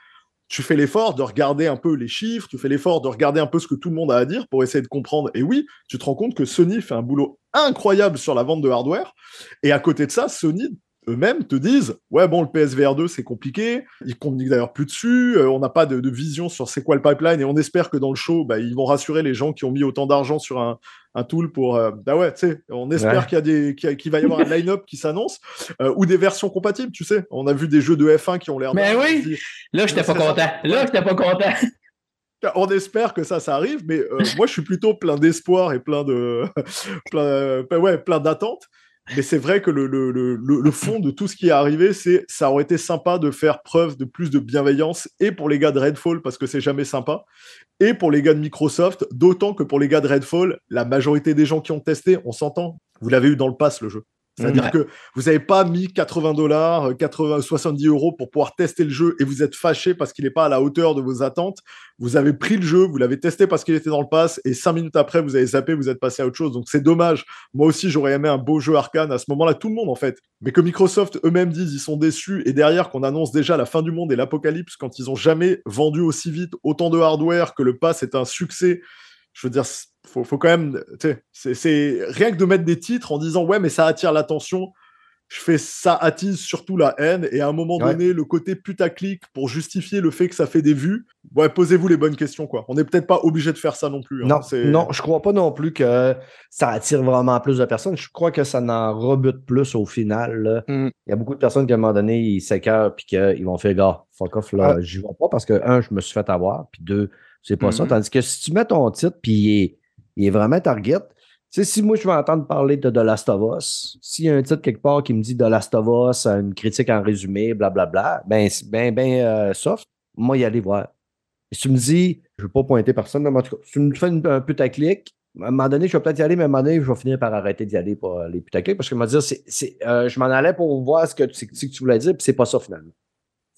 tu fais l'effort de regarder un peu les chiffres, tu fais l'effort de regarder un peu ce que tout le monde a à dire pour essayer de comprendre. Et oui, tu te rends compte que Sony fait un boulot incroyable sur la vente de hardware. Et à côté de ça, Sony eux-mêmes te disent ouais bon le PSVR 2 c'est compliqué ils communiquent d'ailleurs plus dessus euh, on n'a pas de, de vision sur c'est quoi le pipeline et on espère que dans le show bah, ils vont rassurer les gens qui ont mis autant d'argent sur un, un tool pour euh, bah ouais tu sais on espère Ouais. qu'il y a des qu'il va y avoir un line-up qui s'annonce euh, ou des versions compatibles tu sais on a vu des jeux de F1 qui ont l'air Mais oui. dit, Là, j'étais pas content. Là, j'étais pas content. on espère que ça, ça arrive, mais euh, moi, je suis plutôt plein d'espoir et plein de, plein, euh, ouais, plein d'attentes. Mais c'est vrai que le, fond de tout ce qui est arrivé, c'est ça aurait été sympa de faire preuve de plus de bienveillance et pour les gars de Redfall parce que c'est jamais sympa et pour les gars de Microsoft, d'autant que pour les gars de Redfall, la majorité des gens qui ont testé, on s'entend, vous l'avez eu dans le pass le jeu. C'est-à-dire Ouais. que vous n'avez pas mis 80 dollars, 80, 70 euros pour pouvoir tester le jeu et vous êtes fâché parce qu'il n'est pas à la hauteur de vos attentes. Vous avez pris le jeu, vous l'avez testé parce qu'il était dans le pass et cinq minutes après, vous avez zappé, vous êtes passé à autre chose. Donc c'est dommage. Moi aussi, j'aurais aimé un beau jeu arcane à ce moment-là, tout le monde en fait. Mais que Microsoft eux-mêmes disent ils sont déçus et derrière qu'on annonce déjà la fin du monde et l'apocalypse quand ils ont jamais vendu aussi vite autant de hardware que le pass est un succès. Je veux dire, faut, faut quand même, tu sais, c'est- rien que de mettre des titres en disant ouais, mais ça attire l'attention. je fais ça attise surtout la haine et à un moment donné le côté putaclic pour justifier le fait que ça fait des vues ouais posez-vous les bonnes questions quoi on n'est peut-être pas obligé de faire ça non plus hein. non non je crois pas non plus que ça attire vraiment plus de personnes je crois que ça n'en rebute plus au final mm. il y a beaucoup de personnes qui à un moment donné ils s'écœurent puis qu'ils vont faire gars fuck off là j'y vais pas parce que un je me suis fait avoir puis deux c'est pas ça mm-hmm. tandis que si tu mets ton titre puis il est, il est vraiment target sais, si moi je veux entendre parler de The Last of Us, s'il y a un titre quelque part qui me dit The Last of Us, une critique en résumé, blablabla, ben, ben, ben euh, soft, moi y aller voir. si tu me dis, je ne veux pas pointer personne, mais en tout cas, si tu me fais un putaclic, à un moment donné, je vais peut-être y aller, mais à un moment donné, je vais finir par arrêter d'y aller pour les putaclics parce que je me dire, c'est, euh, je m'en allais pour voir ce que, ce que tu voulais dire, puis c'est pas ça finalement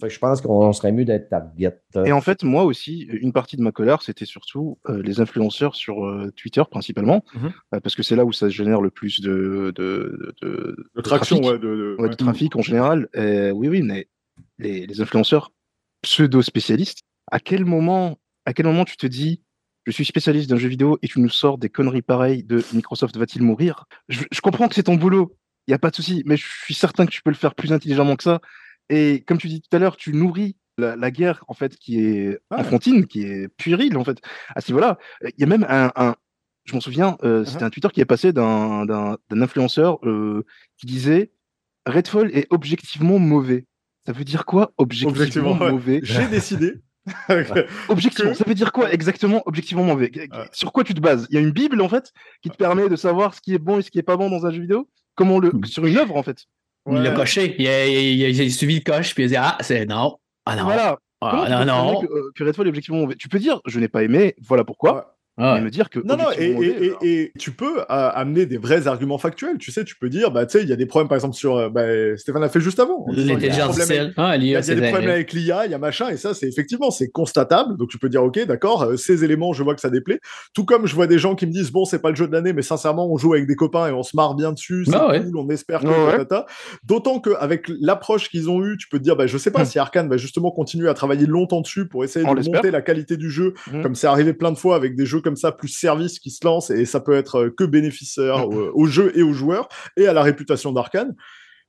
je pense qu'on serait mieux d'être target. Et en fait, moi aussi, une partie de ma colère, c'était surtout euh, les influenceurs sur euh, Twitter principalement, mhm. euh, parce que c'est là où ça génère le plus de, de, de, de traction, trafic, de, trafic en général. oui, oui, mais les, les influenceurs pseudo-spécialistes, à quel moment, à quel moment tu te dis, je suis spécialiste d'un jeu vidéo et tu nous sors des conneries pareilles de Microsoft va-t-il mourir? Je, je comprends que c'est ton boulot, il n'y a pas de souci, mais je suis certain que tu peux le faire plus intelligemment que ça et comme tu dis tout à l'heure, tu nourris la, guerre en fait qui est enfantine, qui est puérile en fait. À ce niveau-là, il y a même un, je m'en souviens, euh, uh-huh. c'était un Twitter qui est passé d'un influenceur euh, qui disait Redfall est objectivement mauvais. Ça veut dire quoi objectivement, mauvais? J'ai décidé. objectivement, ça veut dire quoi exactement objectivement mauvais? Sur quoi tu te bases? Il y a une bible en fait qui te permet de savoir ce qui est bon et ce qui est pas bon dans un jeu vidéo? Comment le sur une œuvre en fait? Il l'a coché. Il a, suivi le coche, puis il a dit Ah, c'est non. Ah non. Voilà. Ah, non, non. Que, euh, que Redfall est objectivement mauvais. Tu peux dire Je n'ai pas aimé, voilà pourquoi. Ah me dire que. Non, non, et, et, tu peux euh, amener des vrais arguments factuels. Tu sais, tu peux dire, bah, tu sais, il y a des problèmes, par exemple, sur. Euh, bah, Stéphane l'a fait juste avant. Il y a, des problèmes avec l'IA, il y a machin, et ça, c'est effectivement, c'est constatable. Donc, tu peux dire, OK, d'accord, euh, ces éléments, je vois que ça déplaît. Tout comme je vois des gens qui me disent, bon, c'est pas le jeu de l'année, mais sincèrement, on joue avec des copains et on se marre bien dessus, c'est bah cool, on espère que. D'autant qu'avec l'approche qu'ils ont eue, tu peux te dire, bah, je sais pas hum. si Arkane va justement continuer à travailler longtemps dessus pour essayer de monter la qualité du jeu, hum. comme c'est arrivé plein de fois avec des jeux comme ça, plus service qui se lance et ça peut être euh, que bénéficiaire au, jeu et aux joueurs et à la réputation d'Arkane.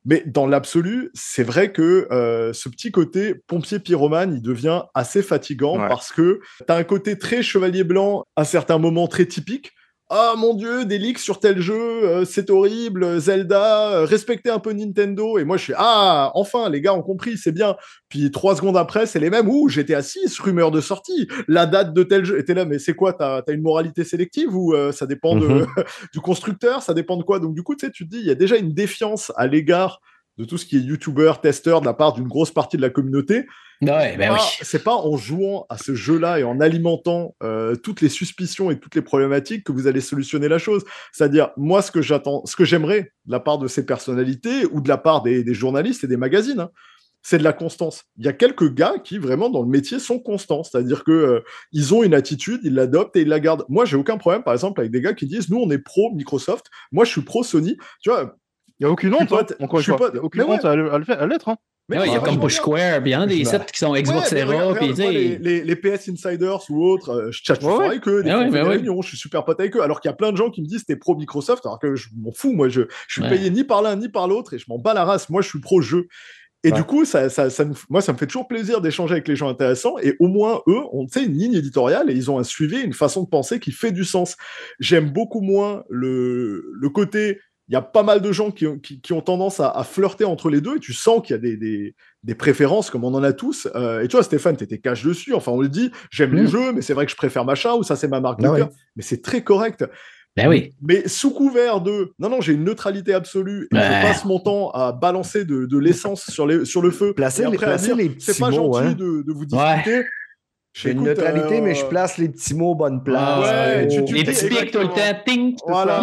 Mais dans l'absolu, c'est vrai que euh, ce petit côté pompier pyromane, il devient assez fatigant parce que tu as un côté très chevalier blanc à certains moments très typique ah mon dieu, des leaks sur tel jeu, euh, c'est horrible, Zelda, euh, respectez un peu Nintendo. Et moi je suis ah enfin les gars ont compris, c'est bien. Puis trois secondes après, c'est les mêmes. Ouh, j'étais assis, rumeur de sortie, la date de tel jeu. était là, mais c'est quoi T'as as une moralité sélective ou euh, ça dépend de, mhm. du constructeur Ça dépend de quoi? Donc du coup, tu sais, tu te dis, il y a déjà une défiance à l'égard de tout ce qui est youtubeur, testeur de la part d'une grosse partie de la communauté. Ouais, ben oui. C'est pas en jouant à ce jeu-là et en alimentant euh, toutes les suspicions et toutes les problématiques que vous allez solutionner la chose. C'est-à-dire, moi, ce que j'attends, ce que j'aimerais de la part de ces personnalités ou de la part des, journalistes et des magazines, hein, c'est de la constance. Il y a quelques gars qui vraiment dans le métier sont constants, c'est-à-dire que euh, ils ont une attitude, ils l'adoptent et ils la gardent. Moi, j'ai aucun problème, par exemple, avec des gars qui disent nous on est pro Microsoft, moi je suis pro Sony. Tu vois, il n'y a aucune honte. Hein. Encore une fois, aucune honte à, l'être. Hein. Mais il y a comme Push Square, puis il y en a des sites qui sont Xbox ouais, puis les, les, les, PS Insiders ou autres, euh, je chatte ouais, avec eux, des, ah des réunions, je suis super pote avec eux, alors qu'il y a plein de gens qui me disent t'es pro Microsoft, alors que je m'en fous, moi je, je suis payé ni par l'un ni par l'autre et je m'en bats la race, moi je suis pro jeu. Et du coup, ça, ça, ça, moi, ça me fait toujours plaisir d'échanger avec les gens intéressants. Et au moins, eux, ont une ligne éditoriale et ils ont un suivi, une façon de penser qui fait du sens. J'aime beaucoup moins le, le côté il y a pas mal de gens qui, qui, ont tendance à, flirter entre les deux et tu sens qu'il y a des, des, des, préférences comme on en a tous. Euh, et tu vois, Stéphane, tu étais cash dessus. Enfin, on le dit, j'aime les mm. jeux, mais c'est vrai que je préfère machin ou ça, c'est ma marque de ah cœur. Mais c'est très correct. Ben oui. Mais sous couvert de non, non, j'ai une neutralité absolue et je passe mon temps à balancer de, de l'essence sur, les, sur le feu. Placer, les, placer les C'est pas gentil de, de, vous discuter. J'ai une neutralité, mais je euh, place les petits mots bonne place. Ouais, les petits pics tout le temps. Ting.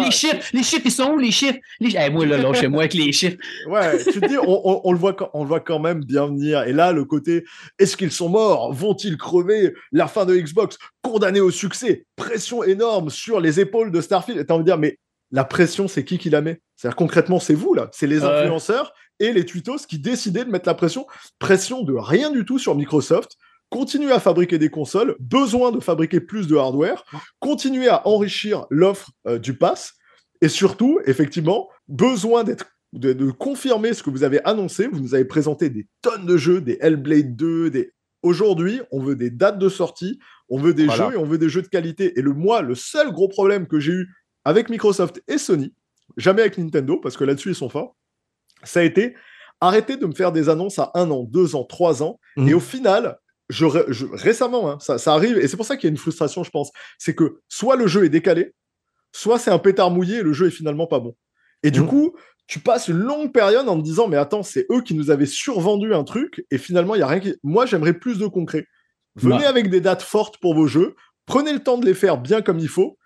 Les chiffres, les chiffres, ils sont où les chiffres? Les... moi, là, là, chez moi avec les chiffres. Ouais, tu te dis, on, on, le voit, on le voit quand même bien venir. Et là, le côté, est-ce qu'ils sont morts? Vont-ils crever? La fin de Xbox, condamné au succès, pression énorme sur les épaules de Starfield. T'as envie de dire, mais la pression, c'est qui qui la met? C'est-à-dire concrètement, c'est vous, là. C'est les influenceurs et les tweetos qui décidaient de mettre la pression. Pression de rien du tout sur Microsoft continuer à fabriquer des consoles, besoin de fabriquer plus de hardware, continuer à enrichir l'offre euh, du pass, et surtout, effectivement, besoin d'être de, de, confirmer ce que vous avez annoncé. Vous nous avez présenté des tonnes de jeux, des Hellblade 2, des... Aujourd'hui, on veut des dates de sortie, on veut des jeux et on veut des jeux de qualité. Et le moi, le seul gros problème que j'ai eu avec Microsoft et Sony, jamais avec Nintendo, parce que là-dessus, ils sont forts, ça a été arrêter de me faire des annonces à un an, deux ans, trois ans. Et au final, je, récemment, hein, ça, ça, arrive, et c'est pour ça qu'il y a une frustration, je pense, c'est que soit le jeu est décalé, soit c'est un pétard mouillé et le jeu est finalement pas bon. Et du coup, tu passes une longue période en te disant, mais attends, c'est eux qui nous avaient survendu un truc, et finalement, il y a rien qui. Moi, j'aimerais plus de concret. Venez avec des dates fortes pour vos jeux, prenez le temps de les faire bien comme il faut,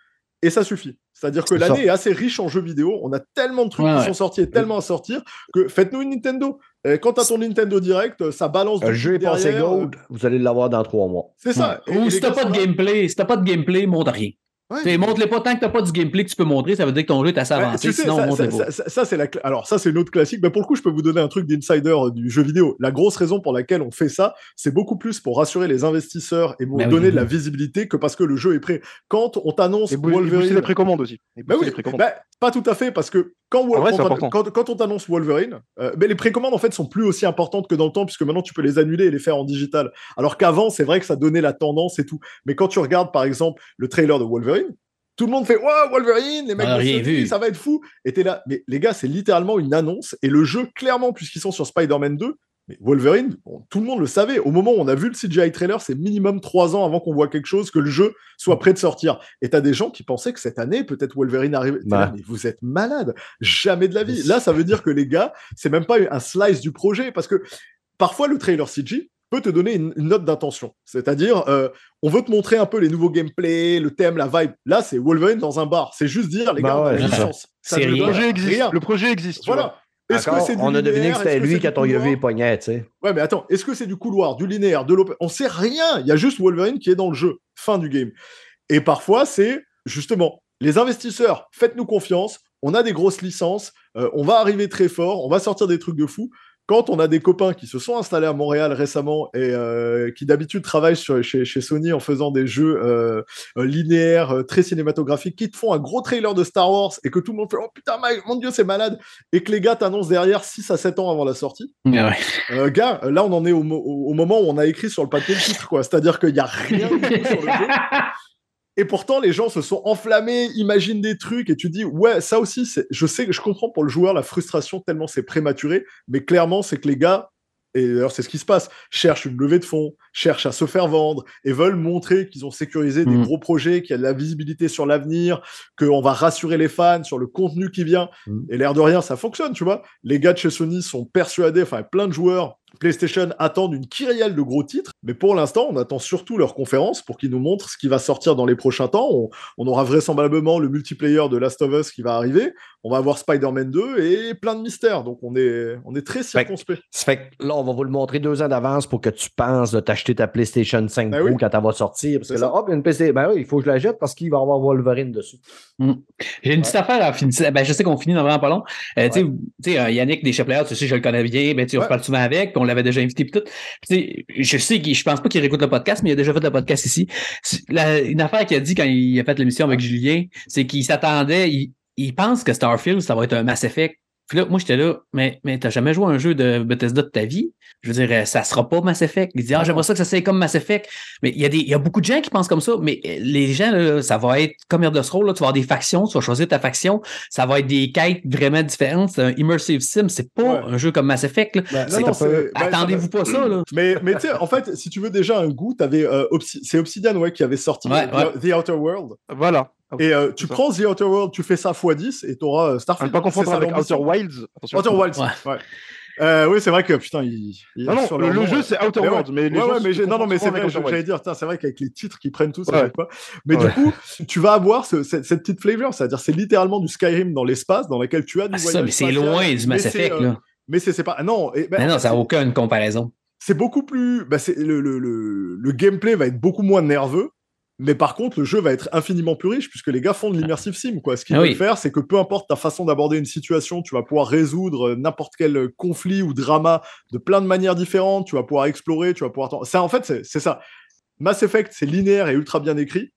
et ça suffit. C'est-à-dire que l'année est assez riche en jeux vidéo. On a tellement de trucs qui sont sortis et tellement à sortir que faites-nous une Nintendo. Et tu as ton Nintendo Direct, ça balance. Le jeu est passé Gold, vous allez l'avoir dans trois mois. C'est ça. Ou si t'as pas de gameplay, si t'as pas de gameplay, monte rien. Ouais, montre-les pas tant que t'as pas du gameplay que tu peux montrer, ça veut dire que ton jeu est assez avancé, sinon ça, montre ça, ça, ça c'est la Alors ça c'est une autre classique, mais pour le coup je peux vous donner un truc d'insider euh, du jeu vidéo. La grosse raison pour laquelle on fait ça, c'est beaucoup plus pour rassurer les investisseurs et vous bah donner de la visibilité que parce que le jeu est prêt. Quand on t'annonce Wolverine, les précommandes aussi. Bah oui, bah, pas tout à fait parce que quand, quand, quand, on t'annonce Wolverine, euh, mais les précommandes en fait sont plus aussi importantes que dans le temps puisque maintenant tu peux les annuler et les faire en digital. Alors qu'avant c'est vrai que ça donnait la tendance et tout. Mais quand tu regardes par exemple le trailer de Wolverine, tout le monde fait Wow, Wolverine, les mecs, ah, ça va être fou. Et t'es là, mais les gars, c'est littéralement une annonce. Et le jeu, clairement, puisqu'ils sont sur Spider-Man 2, mais Wolverine, tout le monde le savait. Au moment où on a vu le CGI trailer, c'est minimum trois ans avant qu'on voit quelque chose, que le jeu soit prêt de sortir. Et t'as des gens qui pensaient que cette année, peut-être Wolverine arrive. Bah. mais vous êtes malade. Jamais de la vie. Là, ça veut dire que les gars, c'est même pas un slice du projet. Parce que parfois, le trailer CG, peut te donner une, note d'intention. C'est-à-dire, euh, on veut te montrer un peu les nouveaux gameplays, le thème, la vibe. Là, c'est Wolverine dans un bar. C'est juste dire, les bah gars, licence. le projet existe. Le projet existe. Voilà. Est-ce que c'est on a deviné que c'était lui qui a ton les poignets, tu sais. Ouais, mais attends, est-ce que c'est du couloir, du linéaire, de l'open On sait rien. Il y a juste Wolverine qui est dans le jeu. Fin du game. Et parfois, c'est justement les investisseurs, faites-nous confiance. On a des grosses licences. Euh, on va arriver très fort. On va sortir des trucs de fou quand on a des copains qui se sont installés à Montréal récemment et euh, qui d'habitude travaillent chez, Sony en faisant des jeux euh, euh, linéaires, très cinématographiques, qui te font un gros trailer de Star Wars et que tout le monde fait Oh putain, mon Dieu, c'est malade Et que les gars t'annoncent derrière 6 à 7 ans avant la sortie. Gars, là, on en est au, moment où on a écrit sur le papier le titre, quoi. C'est-à-dire qu'il n'y a rien sur le jeu. Et pourtant, les gens se sont enflammés, imaginent des trucs, et tu dis, ouais, ça aussi, je sais que je comprends pour le joueur la frustration tellement c'est prématuré, mais clairement, c'est que les gars, et d'ailleurs c'est ce qui se passe, cherchent une levée de fonds, cherchent à se faire vendre, et veulent montrer qu'ils ont sécurisé des mm. gros projets, qu'il y a de la visibilité sur l'avenir, qu'on va rassurer les fans sur le contenu qui vient. Mm. Et l'air de rien, ça fonctionne, tu vois. Les gars de chez Sony sont persuadés, enfin plein de joueurs PlayStation attendent une kyrielle de gros titres, mais pour l'instant, on attend surtout leur conférence pour qu'ils nous montrent ce qui va sortir dans les prochains temps. On, aura vraisemblablement le multiplayer de Last of Us qui va arriver. On va avoir Spider-Man 2 et plein de mystères. Donc, on est, on est très circonspect. Ça fait que là, on va vous le montrer deux ans d'avance pour que tu penses de t'acheter ta PlayStation 5 ben Pro quand elle va sortir. Parce que là, hop, une PC, ben oui, il faut que je la jette parce qu'il va y avoir Wolverine dessus. Hmm. J'ai une petite affaire à finir. Ben, je sais qu'on finit dans vraiment pas long. Euh, tu sais, euh, Yannick des Players, tu sais, je le connais bien, ben, tu on parle souvent avec, on l'avait déjà invité tout. je sais qu'il, je pense pas qu'il réécoute le podcast, mais il a déjà fait le podcast ici. une affaire qu'il a dit quand il a fait l'émission avec Julien, c'est qu'il s'attendait, il, il pense que Starfield, ça va être un Mass Effect puis là, moi, j'étais là, mais, mais t'as jamais joué un jeu de Bethesda de ta vie? Je veux dire, ça sera pas Mass Effect. Il dit, ah, j'aimerais ça que ça soit comme Mass Effect. Mais il y, a des, il y a beaucoup de gens qui pensent comme ça, mais les gens, là, ça va être comme de Scroll, là, tu vas avoir des factions, tu vas choisir ta faction, ça va être des quêtes vraiment différentes. C'est un immersive sim, c'est pas un jeu comme Mass Effect. Là. Ben, ben, Attendez-vous pas ça. Là. Mais, mais tu sais, en fait, si tu veux déjà un goût, t'avais, euh, c'est Obsidian ouais, qui avait sorti The Outer World. Voilà. Et euh, tu prends The Outer World, tu fais ça x10 et tu auras euh, Starfield. ne pas confondre avec Outer Wilds. Outer Wilds, ouais. Euh, oui, c'est vrai que putain, il. non, non, le, jeu c'est Outer Worlds, mais, mais, ouais, mais non, non, mais c'est vrai. J'allais dire, c'est vrai qu'avec les titres qui prennent tout, ça ouais. pas. Mais du coup, tu vas avoir ce, cette, cette, petite flavor, c'est-à-dire c'est littéralement du Skyrim dans l'espace, dans lequel tu as du. Ah, ça, mais c'est loin du Mass Effect là. Mais c'est pas. Non. Et, ben, non, ça n'a aucune comparaison. C'est beaucoup plus. Bah, le, le, le, le gameplay va être beaucoup moins nerveux mais par contre, le jeu va être infiniment plus riche puisque les gars font de l'immersive sim. Quoi. Ce qu'ils ah veulent faire, c'est que peu importe ta façon d'aborder une situation, tu vas pouvoir résoudre n'importe quel conflit ou drama de plein de manières différentes. Tu vas pouvoir explorer, tu vas pouvoir. Ça, en fait, c'est ça. Mass Effect, c'est linéaire et ultra bien écrit.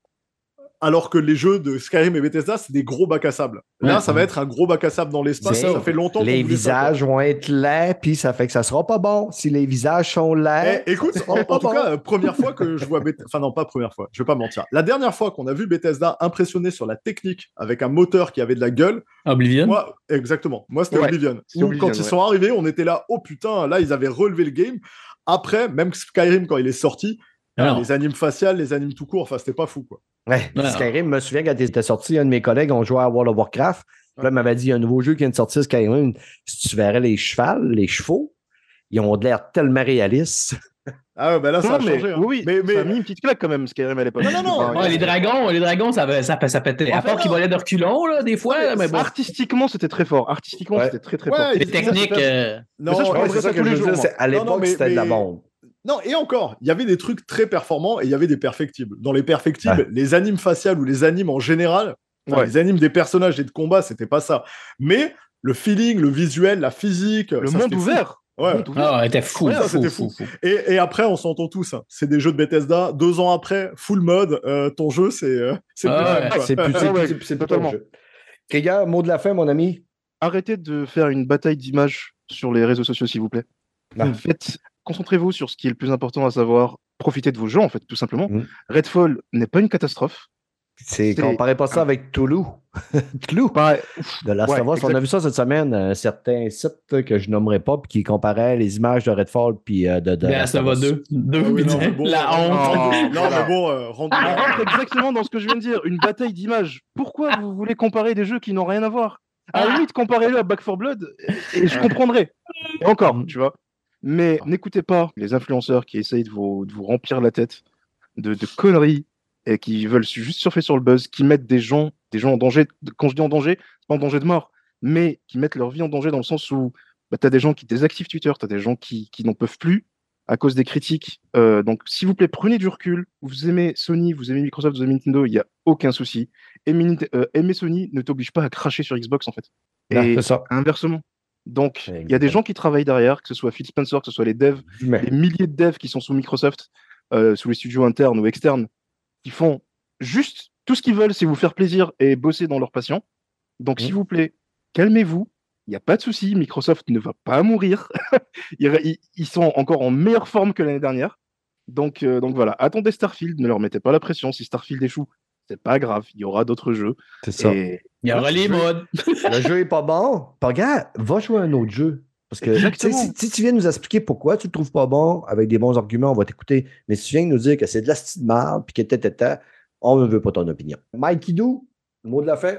Alors que les jeux de Skyrim et Bethesda, c'est des gros bacs à sable. Là, ça va être un gros bac à sable dans l'espace. Ça. fait longtemps Les visages vont être laids, puis ça fait que ça sera pas bon si les visages sont laids. Eh, écoute, en, tout cas, première fois que je vois Bethesda, enfin non, pas première fois, je vais pas mentir. La dernière fois qu'on a vu Bethesda impressionné sur la technique avec un moteur qui avait de la gueule. Oblivion. Moi, exactement. Moi, c'était Oblivion. quand ils sont arrivés, on était là, oh putain, là, ils avaient relevé le game. Après, même Skyrim, quand il est sorti, les animes faciales, les animes tout court, enfin, c'était pas fou, quoi. Ouais, Skyrim, je me souviens quand il était sorti, un de mes collègues, on jouait à World of Warcraft. Là, il m'avait dit, il y a un nouveau jeu qui vient de sortir, Skyrim. Si tu verrais les chevals, les chevaux, ils ont l'air tellement réalistes. Ah ouais, ben là, ça a changé. Hein. Oui, mais, mais... ça a mis une petite claque quand même, Skyrim à l'époque. Non, non, non. les dragons, les dragons, ça, ça, ça, pétait. À part qu'ils volaient de reculons, là, des fois. mais bon. Artistiquement, c'était très fort. Artistiquement, c'était très, très fort. Les techniques. Euh, non, ça, je c'est ça que je veux dire. À l'époque, c'était de la bombe. Non, et encore, il y avait des trucs très performants et il y avait des perfectibles. Dans les perfectibles, les animes faciales ou les animes en général, les animes des personnages et de combat, c'était pas ça. Mais le feeling, le visuel, la physique. Le monde ouvert. Ouais. Ah, c'était fou. c'était fou. Et, après, on s'entend tous. Hein. C'est des jeux de Bethesda. Deux ans après, full mode, euh, ton jeu, c'est euh, c'est ah, totalement. Kéga, mot de la fin, mon ami. Arrêtez de faire une bataille d'images sur les réseaux sociaux, s'il vous plaît. Bah. Faites concentrez-vous sur ce qui est le plus important à savoir, profitez de vos jeux, en fait, tout simplement. Mm. Redfall n'est pas une catastrophe. C'est comparez pas ça avec Toulouse. Toulouse. de la ouais, on a vu ça cette semaine, un certain site que je nommerai pas, qui comparait les images de Redfall puis euh, de, de ben, ça va deux. Deux, ah la honte. non, mais bon, euh, on rentre exactement dans ce que je viens de dire, une bataille d'images. Pourquoi vous voulez comparer des jeux qui n'ont rien à voir? À la limite, comparez-le à Back 4 Blood et je comprendrai. Et encore, tu vois. Mais n'écoutez pas les influenceurs qui essayent de vous, de vous remplir la tête de, de, conneries et qui veulent juste surfer sur le buzz, qui mettent des gens, des gens en danger. Quand je dis en danger, c'est pas en danger de mort, mais qui mettent leur vie en danger dans le sens où bah, tu as des gens qui désactivent Twitter, tu as des gens qui, qui n'en peuvent plus à cause des critiques. Euh, donc, s'il vous plaît, prenez du recul. Vous aimez Sony, vous aimez Microsoft, vous aimez Nintendo, il n'y a aucun souci. Aimer, euh, aimer Sony ne t'oblige pas à cracher sur Xbox, en fait. Ah, et ça. inversement. Donc, il y a des gens qui travaillent derrière, que ce soit Phil Spencer, que ce soit les devs, les milliers de devs qui sont sous Microsoft, euh, sous les studios internes ou externes, qui font juste tout ce qu'ils veulent, c'est vous faire plaisir et bosser dans leur passion. Donc, s'il vous plaît, calmez-vous. Il n'y a pas de souci. Microsoft ne va pas mourir. ils, sont encore en meilleure forme que l'année dernière. Donc, euh, donc voilà, attendez Starfield, ne leur mettez pas la pression. Si Starfield échoue, c'est pas grave, il y aura d'autres jeux. C'est ça. Il y aura les modes. le jeu est pas bon. Regarde, va jouer un autre jeu. Parce que si, tu viens nous expliquer pourquoi tu le trouves pas bon, avec des bons arguments, on va t'écouter. Mais si tu viens nous dire que c'est de la style mal, puis que t'es, on ne veut pas ton opinion. Mike Idou, le mot de la fin?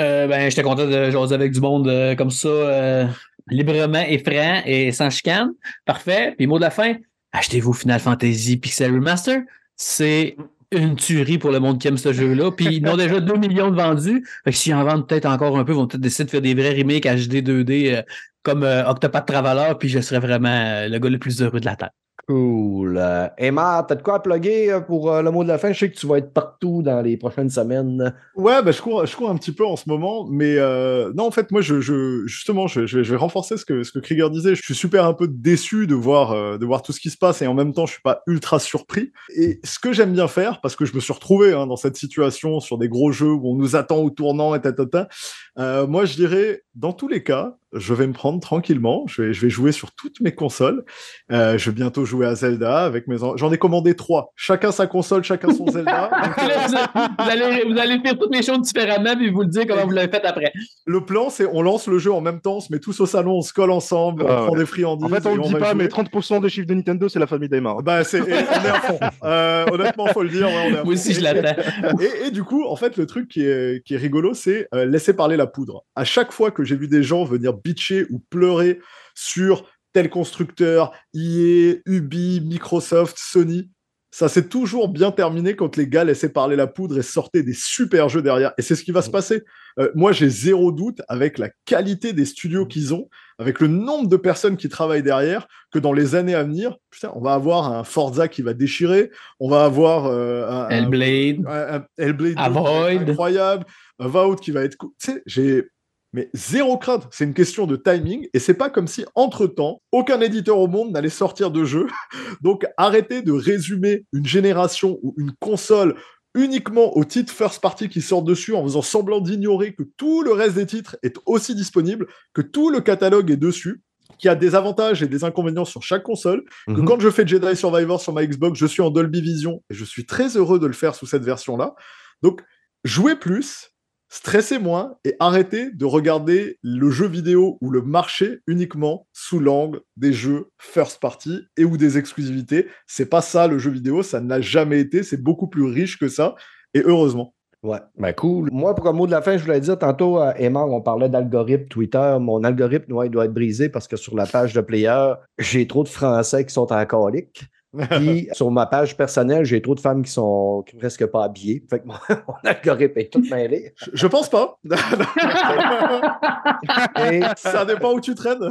Euh, ben, j'étais content de jouer avec du monde euh, comme ça, euh, librement et franc et sans chicane. Parfait. Puis mot de la fin, achetez-vous Final Fantasy Pixel Remaster. C'est une tuerie pour le monde qui aime ce jeu-là. Puis ils ont déjà 2 millions de vendus. Fait que s'ils en vendent peut-être encore un peu, ils vont peut-être décider de faire des vrais remakes HD 2D euh, comme euh, Octopath Traveler, puis je serais vraiment euh, le gars le plus heureux de la Terre. Cool. Emma, t'as de quoi à plugger euh, pour euh, le mot de la fin? Je sais que tu vas être partout dans les prochaines semaines. Ouais, ben, je, cours, je cours un petit peu en ce moment, mais euh, non, en fait, moi, je, je justement, je, vais renforcer ce que, ce que Krieger disait. Je suis super un peu déçu de voir, de voir tout ce qui se passe et en même temps, je suis pas ultra surpris. Et ce que j'aime bien faire, parce que je me suis retrouvé hein, dans cette situation sur des gros jeux où on nous attend au tournant et tatata, moi, je dirais, dans tous les cas, je vais me prendre tranquillement. Je vais, je vais jouer sur toutes mes consoles. Euh, je vais bientôt jouer à Zelda avec mes. J'en ai commandé trois. Chacun sa console, chacun son Zelda. vous, allez, vous allez faire toutes les choses différemment et vous le dire comment vous l'avez fait après. Le plan, c'est on lance le jeu en même temps, on se met tous au salon, on se colle ensemble, on ah prend des friandises. En fait, on le dit pas, mais 30% des chiffres de Nintendo, c'est la famille Daymar. Bah, c'est, on est à fond. Euh, honnêtement, faut le dire. Ouais, Moi aussi, je l'attends. Et, et, du coup, en fait, le truc qui est, qui est rigolo, c'est euh, laisser parler la poudre. À chaque fois que j'ai vu des gens venir bitcher ou pleurer sur tel constructeur, EA, Ubi, Microsoft, Sony. Ça s'est toujours bien terminé quand les gars laissaient parler la poudre et sortaient des super jeux derrière. Et c'est ce qui va se passer. Euh, moi, j'ai zéro doute avec la qualité des studios qu'ils ont, avec le nombre de personnes qui travaillent derrière, que dans les années à venir, putain, on va avoir un Forza qui va déchirer, on va avoir euh, un, Hellblade, un, Hellblade Avoid. incroyable, un Vault qui va être cool. Tu sais, j'ai mais zéro crainte, c'est une question de timing, et c'est pas comme si, entre-temps, aucun éditeur au monde n'allait sortir de jeu. Donc arrêtez de résumer une génération ou une console uniquement aux titres first party qui sortent dessus en faisant semblant d'ignorer que tout le reste des titres est aussi disponible, que tout le catalogue est dessus, qu'il y a des avantages et des inconvénients sur chaque console, que Mhm. quand je fais Jedi Survivor sur ma Xbox, je suis en Dolby Vision et je suis très heureux de le faire sous cette version-là. Donc, jouez plus, stressez moins et arrêtez de regarder le jeu vidéo ou le marché uniquement sous l'angle des jeux first party et ou des exclusivités. C'est pas ça le jeu vidéo, ça n'a jamais été, c'est beaucoup plus riche que ça et heureusement. Ouais, ben cool. Moi, pour un mot de la fin, je voulais dire tantôt, euh, Emma, on parlait d'algorithme Twitter. Mon algorithme, ouais, il doit être brisé parce que sur la page de player, j'ai trop de Français qui sont en colique. Puis sur ma page personnelle, j'ai trop de femmes qui sont presque pas habillées. Fait que mon, mon algorithme est tout mêlé. Je, je pense pas. Et ça dépend où tu traînes.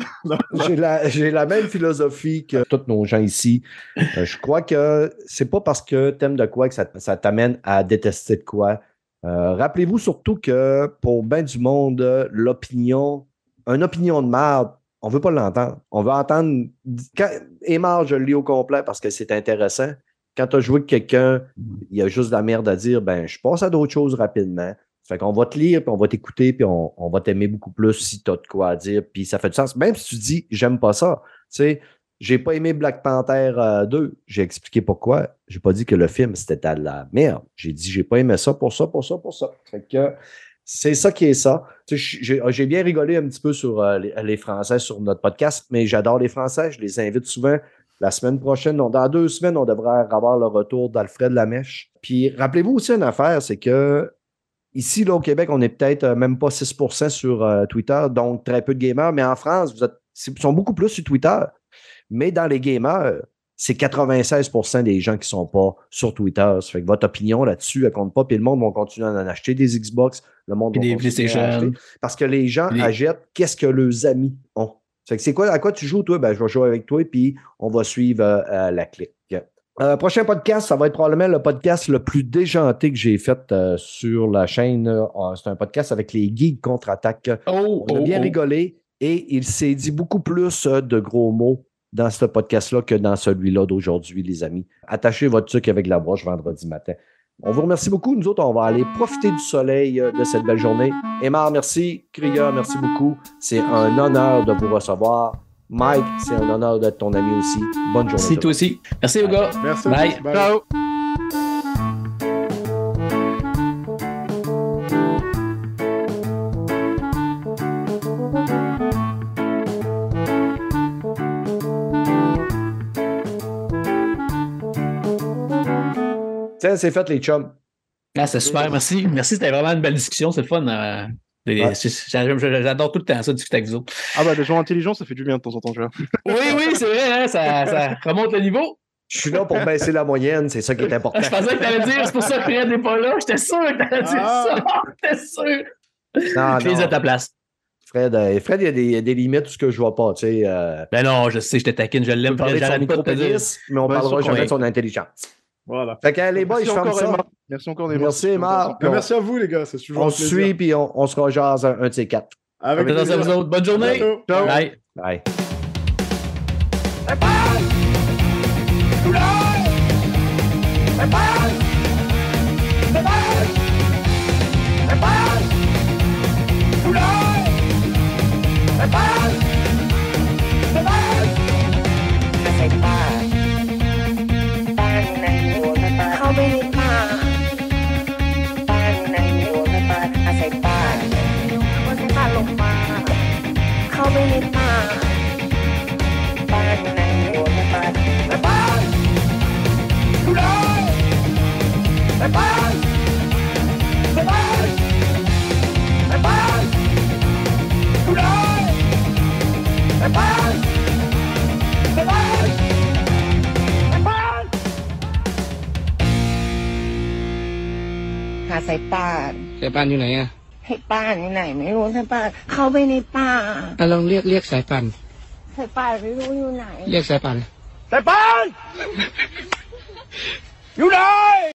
J'ai la, j'ai la même philosophie que tous nos gens ici. Euh, je crois que c'est pas parce que t'aimes de quoi que ça, ça t'amène à détester de quoi. Euh, rappelez-vous surtout que pour bien du monde, l'opinion, une opinion de merde, on veut pas l'entendre. On veut entendre. Quand, je le lis au complet parce que c'est intéressant. Quand tu as joué avec quelqu'un, il y a juste de la merde à dire, ben, je passe à d'autres choses rapidement. Fait qu'on va te lire, puis on va t'écouter, puis on, va t'aimer beaucoup plus si tu as de quoi à dire, puis ça fait du sens. Même si tu dis, j'aime pas ça. Tu sais, j'ai pas aimé Black Panther euh, 2. J'ai expliqué pourquoi. J'ai pas dit que le film, c'était de la merde. J'ai dit, j'ai pas aimé ça pour ça, pour ça, pour ça. Fait que c'est ça qui est ça. J'ai bien rigolé un petit peu sur euh, les, les Français sur notre podcast, mais j'adore les Français. Je les invite souvent. La semaine prochaine, dans deux semaines, on devrait avoir le retour d'Alfred Lamèche. Puis rappelez-vous aussi une affaire, c'est que ici, là, au Québec, on est peut-être euh, même pas 6% sur euh, Twitter, donc très peu de gamers. Mais en France, vous êtes, ils sont beaucoup plus sur Twitter. Mais dans les gamers, c'est 96% des gens qui ne sont pas sur Twitter. Ça fait que votre opinion là-dessus, elle compte pas. Puis le monde va continuer à en acheter des Xbox. Le monde va des à acheter. Parce que les gens des- achètent qu'est-ce que leurs amis ont? Ça fait que c'est quoi, à quoi tu joues, toi? Ben, je vais jouer avec toi, puis on va suivre euh, euh, la clique. Euh, prochain podcast, ça va être probablement le podcast le plus déjanté que j'ai fait euh, sur la chaîne. Euh, c'est un podcast avec les geeks contre-attaque. Oh, On a oh, bien oh. rigolé et il s'est dit beaucoup plus de gros mots dans ce podcast-là que dans celui-là d'aujourd'hui, les amis. Attachez votre truc avec la broche vendredi matin. On vous remercie beaucoup. Nous autres, on va aller profiter du soleil euh, de cette belle journée. Emar, merci. Krieger, merci beaucoup. C'est un honneur de vous recevoir. Mike, c'est un honneur d'être ton ami aussi. Bonne journée. Merci toi aussi. Merci gars. Merci. Bye. Ciao. C'est fait, les chums. Ah, c'est super, merci. Merci, c'était vraiment une belle discussion, c'est le fun. euh, Ouais. J'adore tout le temps ça, discuter avec vous autres. Ah bah, les gens intelligents, ça fait du bien de temps en temps, tu vois. Oui, oui, c'est vrai, hein, ça, ça remonte le niveau. Je suis là pour baisser la moyenne, c'est ça qui est important. Je pensais que t'allais dire, c'est pour ça que Fred n'est pas là. J'étais sûr que t'allais dire Ah. ça. J'étais sûr. Non, Je les à ta place. Fred, euh, Fred, il y a des, il y a des limites où ce que je vois pas. Tu sais, euh, Ben non, je sais, je te taquine, je l'aime. J'arrête pas de te dire. mais on Ouais, parlera sur- jamais de son intelligence. Voilà. Fait que les boys, je Merci ferme encore, ça. Merci encore, Emma. Merci, Emma. Mais merci à vous, les gars. C'est toujours On un se plaisir. suit, puis on, on se rejase un, un de ces quatre. Avec plaisir. vous autres. Bonne journée. Ciao. Bye. Bye. เหาสายป่านสายป่านอยู่ไหนอะให้ป้านอยู่ไหน ไม่รู้สายป่านเข้าไปในป่าอะลองเรียกเรียกสายป่านสายป่านไม่รู้อยู่ไหน เรียกสายป่าน Stefan! You know!